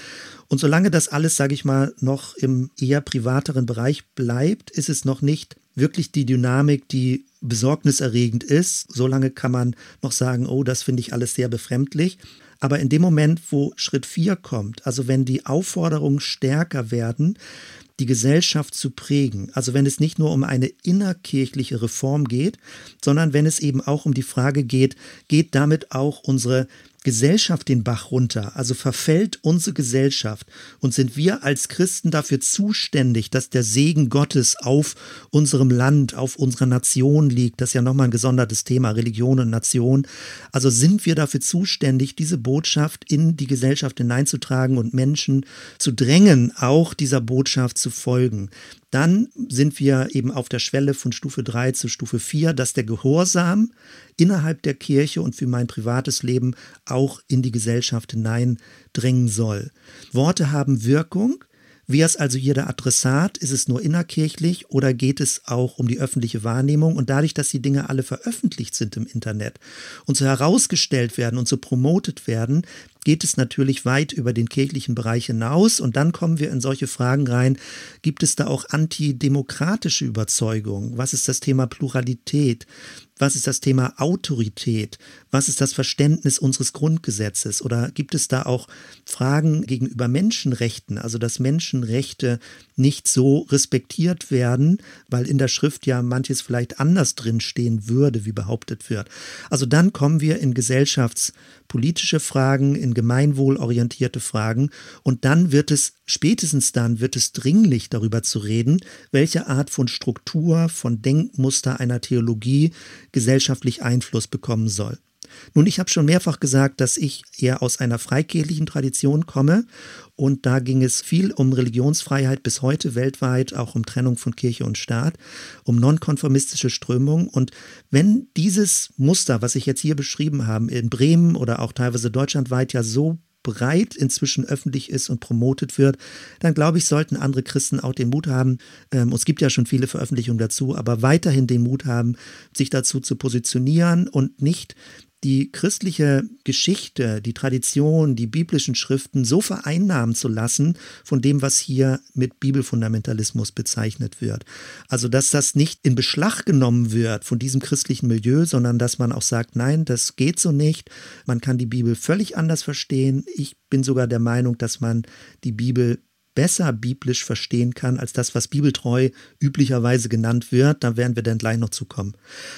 Und solange das alles, sage ich mal, noch im eher privateren Bereich bleibt, ist es noch nicht wirklich die Dynamik, die besorgniserregend ist. Solange kann man noch sagen, oh, das finde ich alles sehr befremdlich. Aber in dem Moment, wo Schritt 4 kommt, also wenn die Aufforderungen stärker werden, die Gesellschaft zu prägen, also wenn es nicht nur um eine innerkirchliche Reform geht, sondern wenn es eben auch um die Frage geht, geht damit auch unsere Gesellschaft den Bach runter, also verfällt unsere Gesellschaft und sind wir als Christen dafür zuständig, dass der Segen Gottes auf unserem Land, auf unserer Nation liegt. Das ist ja nochmal ein gesondertes Thema, Religion und Nation. Also sind wir dafür zuständig, diese Botschaft in die Gesellschaft hineinzutragen und Menschen zu drängen, auch dieser Botschaft zu folgen dann sind wir eben auf der Schwelle von Stufe 3 zu Stufe 4, dass der Gehorsam innerhalb der Kirche und für mein privates Leben auch in die Gesellschaft hineindringen soll. Worte haben Wirkung. Wer ist also hier der Adressat? Ist es nur innerkirchlich oder geht es auch um die öffentliche Wahrnehmung? Und dadurch, dass die Dinge alle veröffentlicht sind im Internet und so herausgestellt werden und so promotet werden, geht es natürlich weit über den kirchlichen Bereich hinaus. Und dann kommen wir in solche Fragen rein. Gibt es da auch antidemokratische Überzeugungen? Was ist das Thema Pluralität? Was ist das Thema Autorität? Was ist das Verständnis unseres Grundgesetzes? Oder gibt es da auch Fragen gegenüber Menschenrechten, also dass Menschenrechte nicht so respektiert werden, weil in der Schrift ja manches vielleicht anders drinstehen würde, wie behauptet wird? Also dann kommen wir in gesellschaftspolitische Fragen, in gemeinwohlorientierte Fragen und dann wird es, spätestens dann wird es dringlich darüber zu reden, welche Art von Struktur, von Denkmuster einer Theologie gesellschaftlich Einfluss bekommen soll. Nun, ich habe schon mehrfach gesagt, dass ich eher aus einer freikirchlichen Tradition komme und da ging es viel um Religionsfreiheit bis heute weltweit, auch um Trennung von Kirche und Staat, um nonkonformistische Strömungen und wenn dieses Muster, was ich jetzt hier beschrieben habe, in Bremen oder auch teilweise deutschlandweit ja so breit inzwischen öffentlich ist und promotet wird, dann glaube ich, sollten andere Christen auch den Mut haben, ähm, es gibt ja schon viele Veröffentlichungen dazu, aber weiterhin den Mut haben, sich dazu zu positionieren und nicht die christliche Geschichte, die Tradition, die biblischen Schriften so vereinnahmen zu lassen von dem, was hier mit Bibelfundamentalismus bezeichnet wird. Also, dass das nicht in Beschlag genommen wird von diesem christlichen Milieu, sondern dass man auch sagt, nein, das geht so nicht. Man kann die Bibel völlig anders verstehen. Ich bin sogar der Meinung, dass man die Bibel besser biblisch verstehen kann als das, was bibeltreu üblicherweise genannt wird. Da werden wir dann gleich noch zukommen.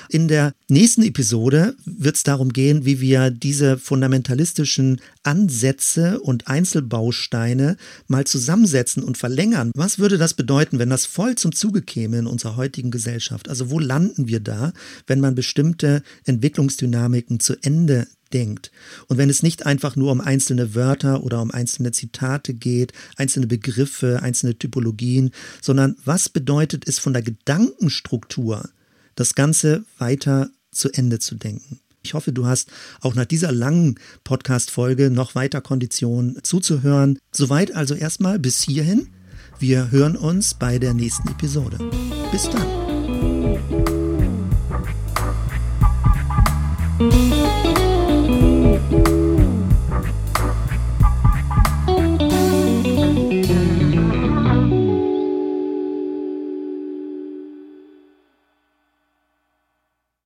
In der nächsten Episode wird es darum gehen, wie wir diese fundamentalistischen Ansätze und Einzelbausteine mal zusammensetzen und verlängern. Was würde das bedeuten, wenn das voll zum Zuge käme in unserer heutigen Gesellschaft? Also wo landen wir da, wenn man bestimmte Entwicklungsdynamiken zu Ende denkt. Und wenn es nicht einfach nur um einzelne Wörter oder um einzelne Zitate geht, einzelne Begriffe, einzelne Typologien, sondern was bedeutet es von der Gedankenstruktur, das Ganze weiter zu Ende zu denken. Ich hoffe, du hast auch nach dieser langen Podcast-Folge noch weiter Konditionen zuzuhören. Soweit also erstmal bis hierhin. Wir hören uns bei der nächsten Episode. Bis dann.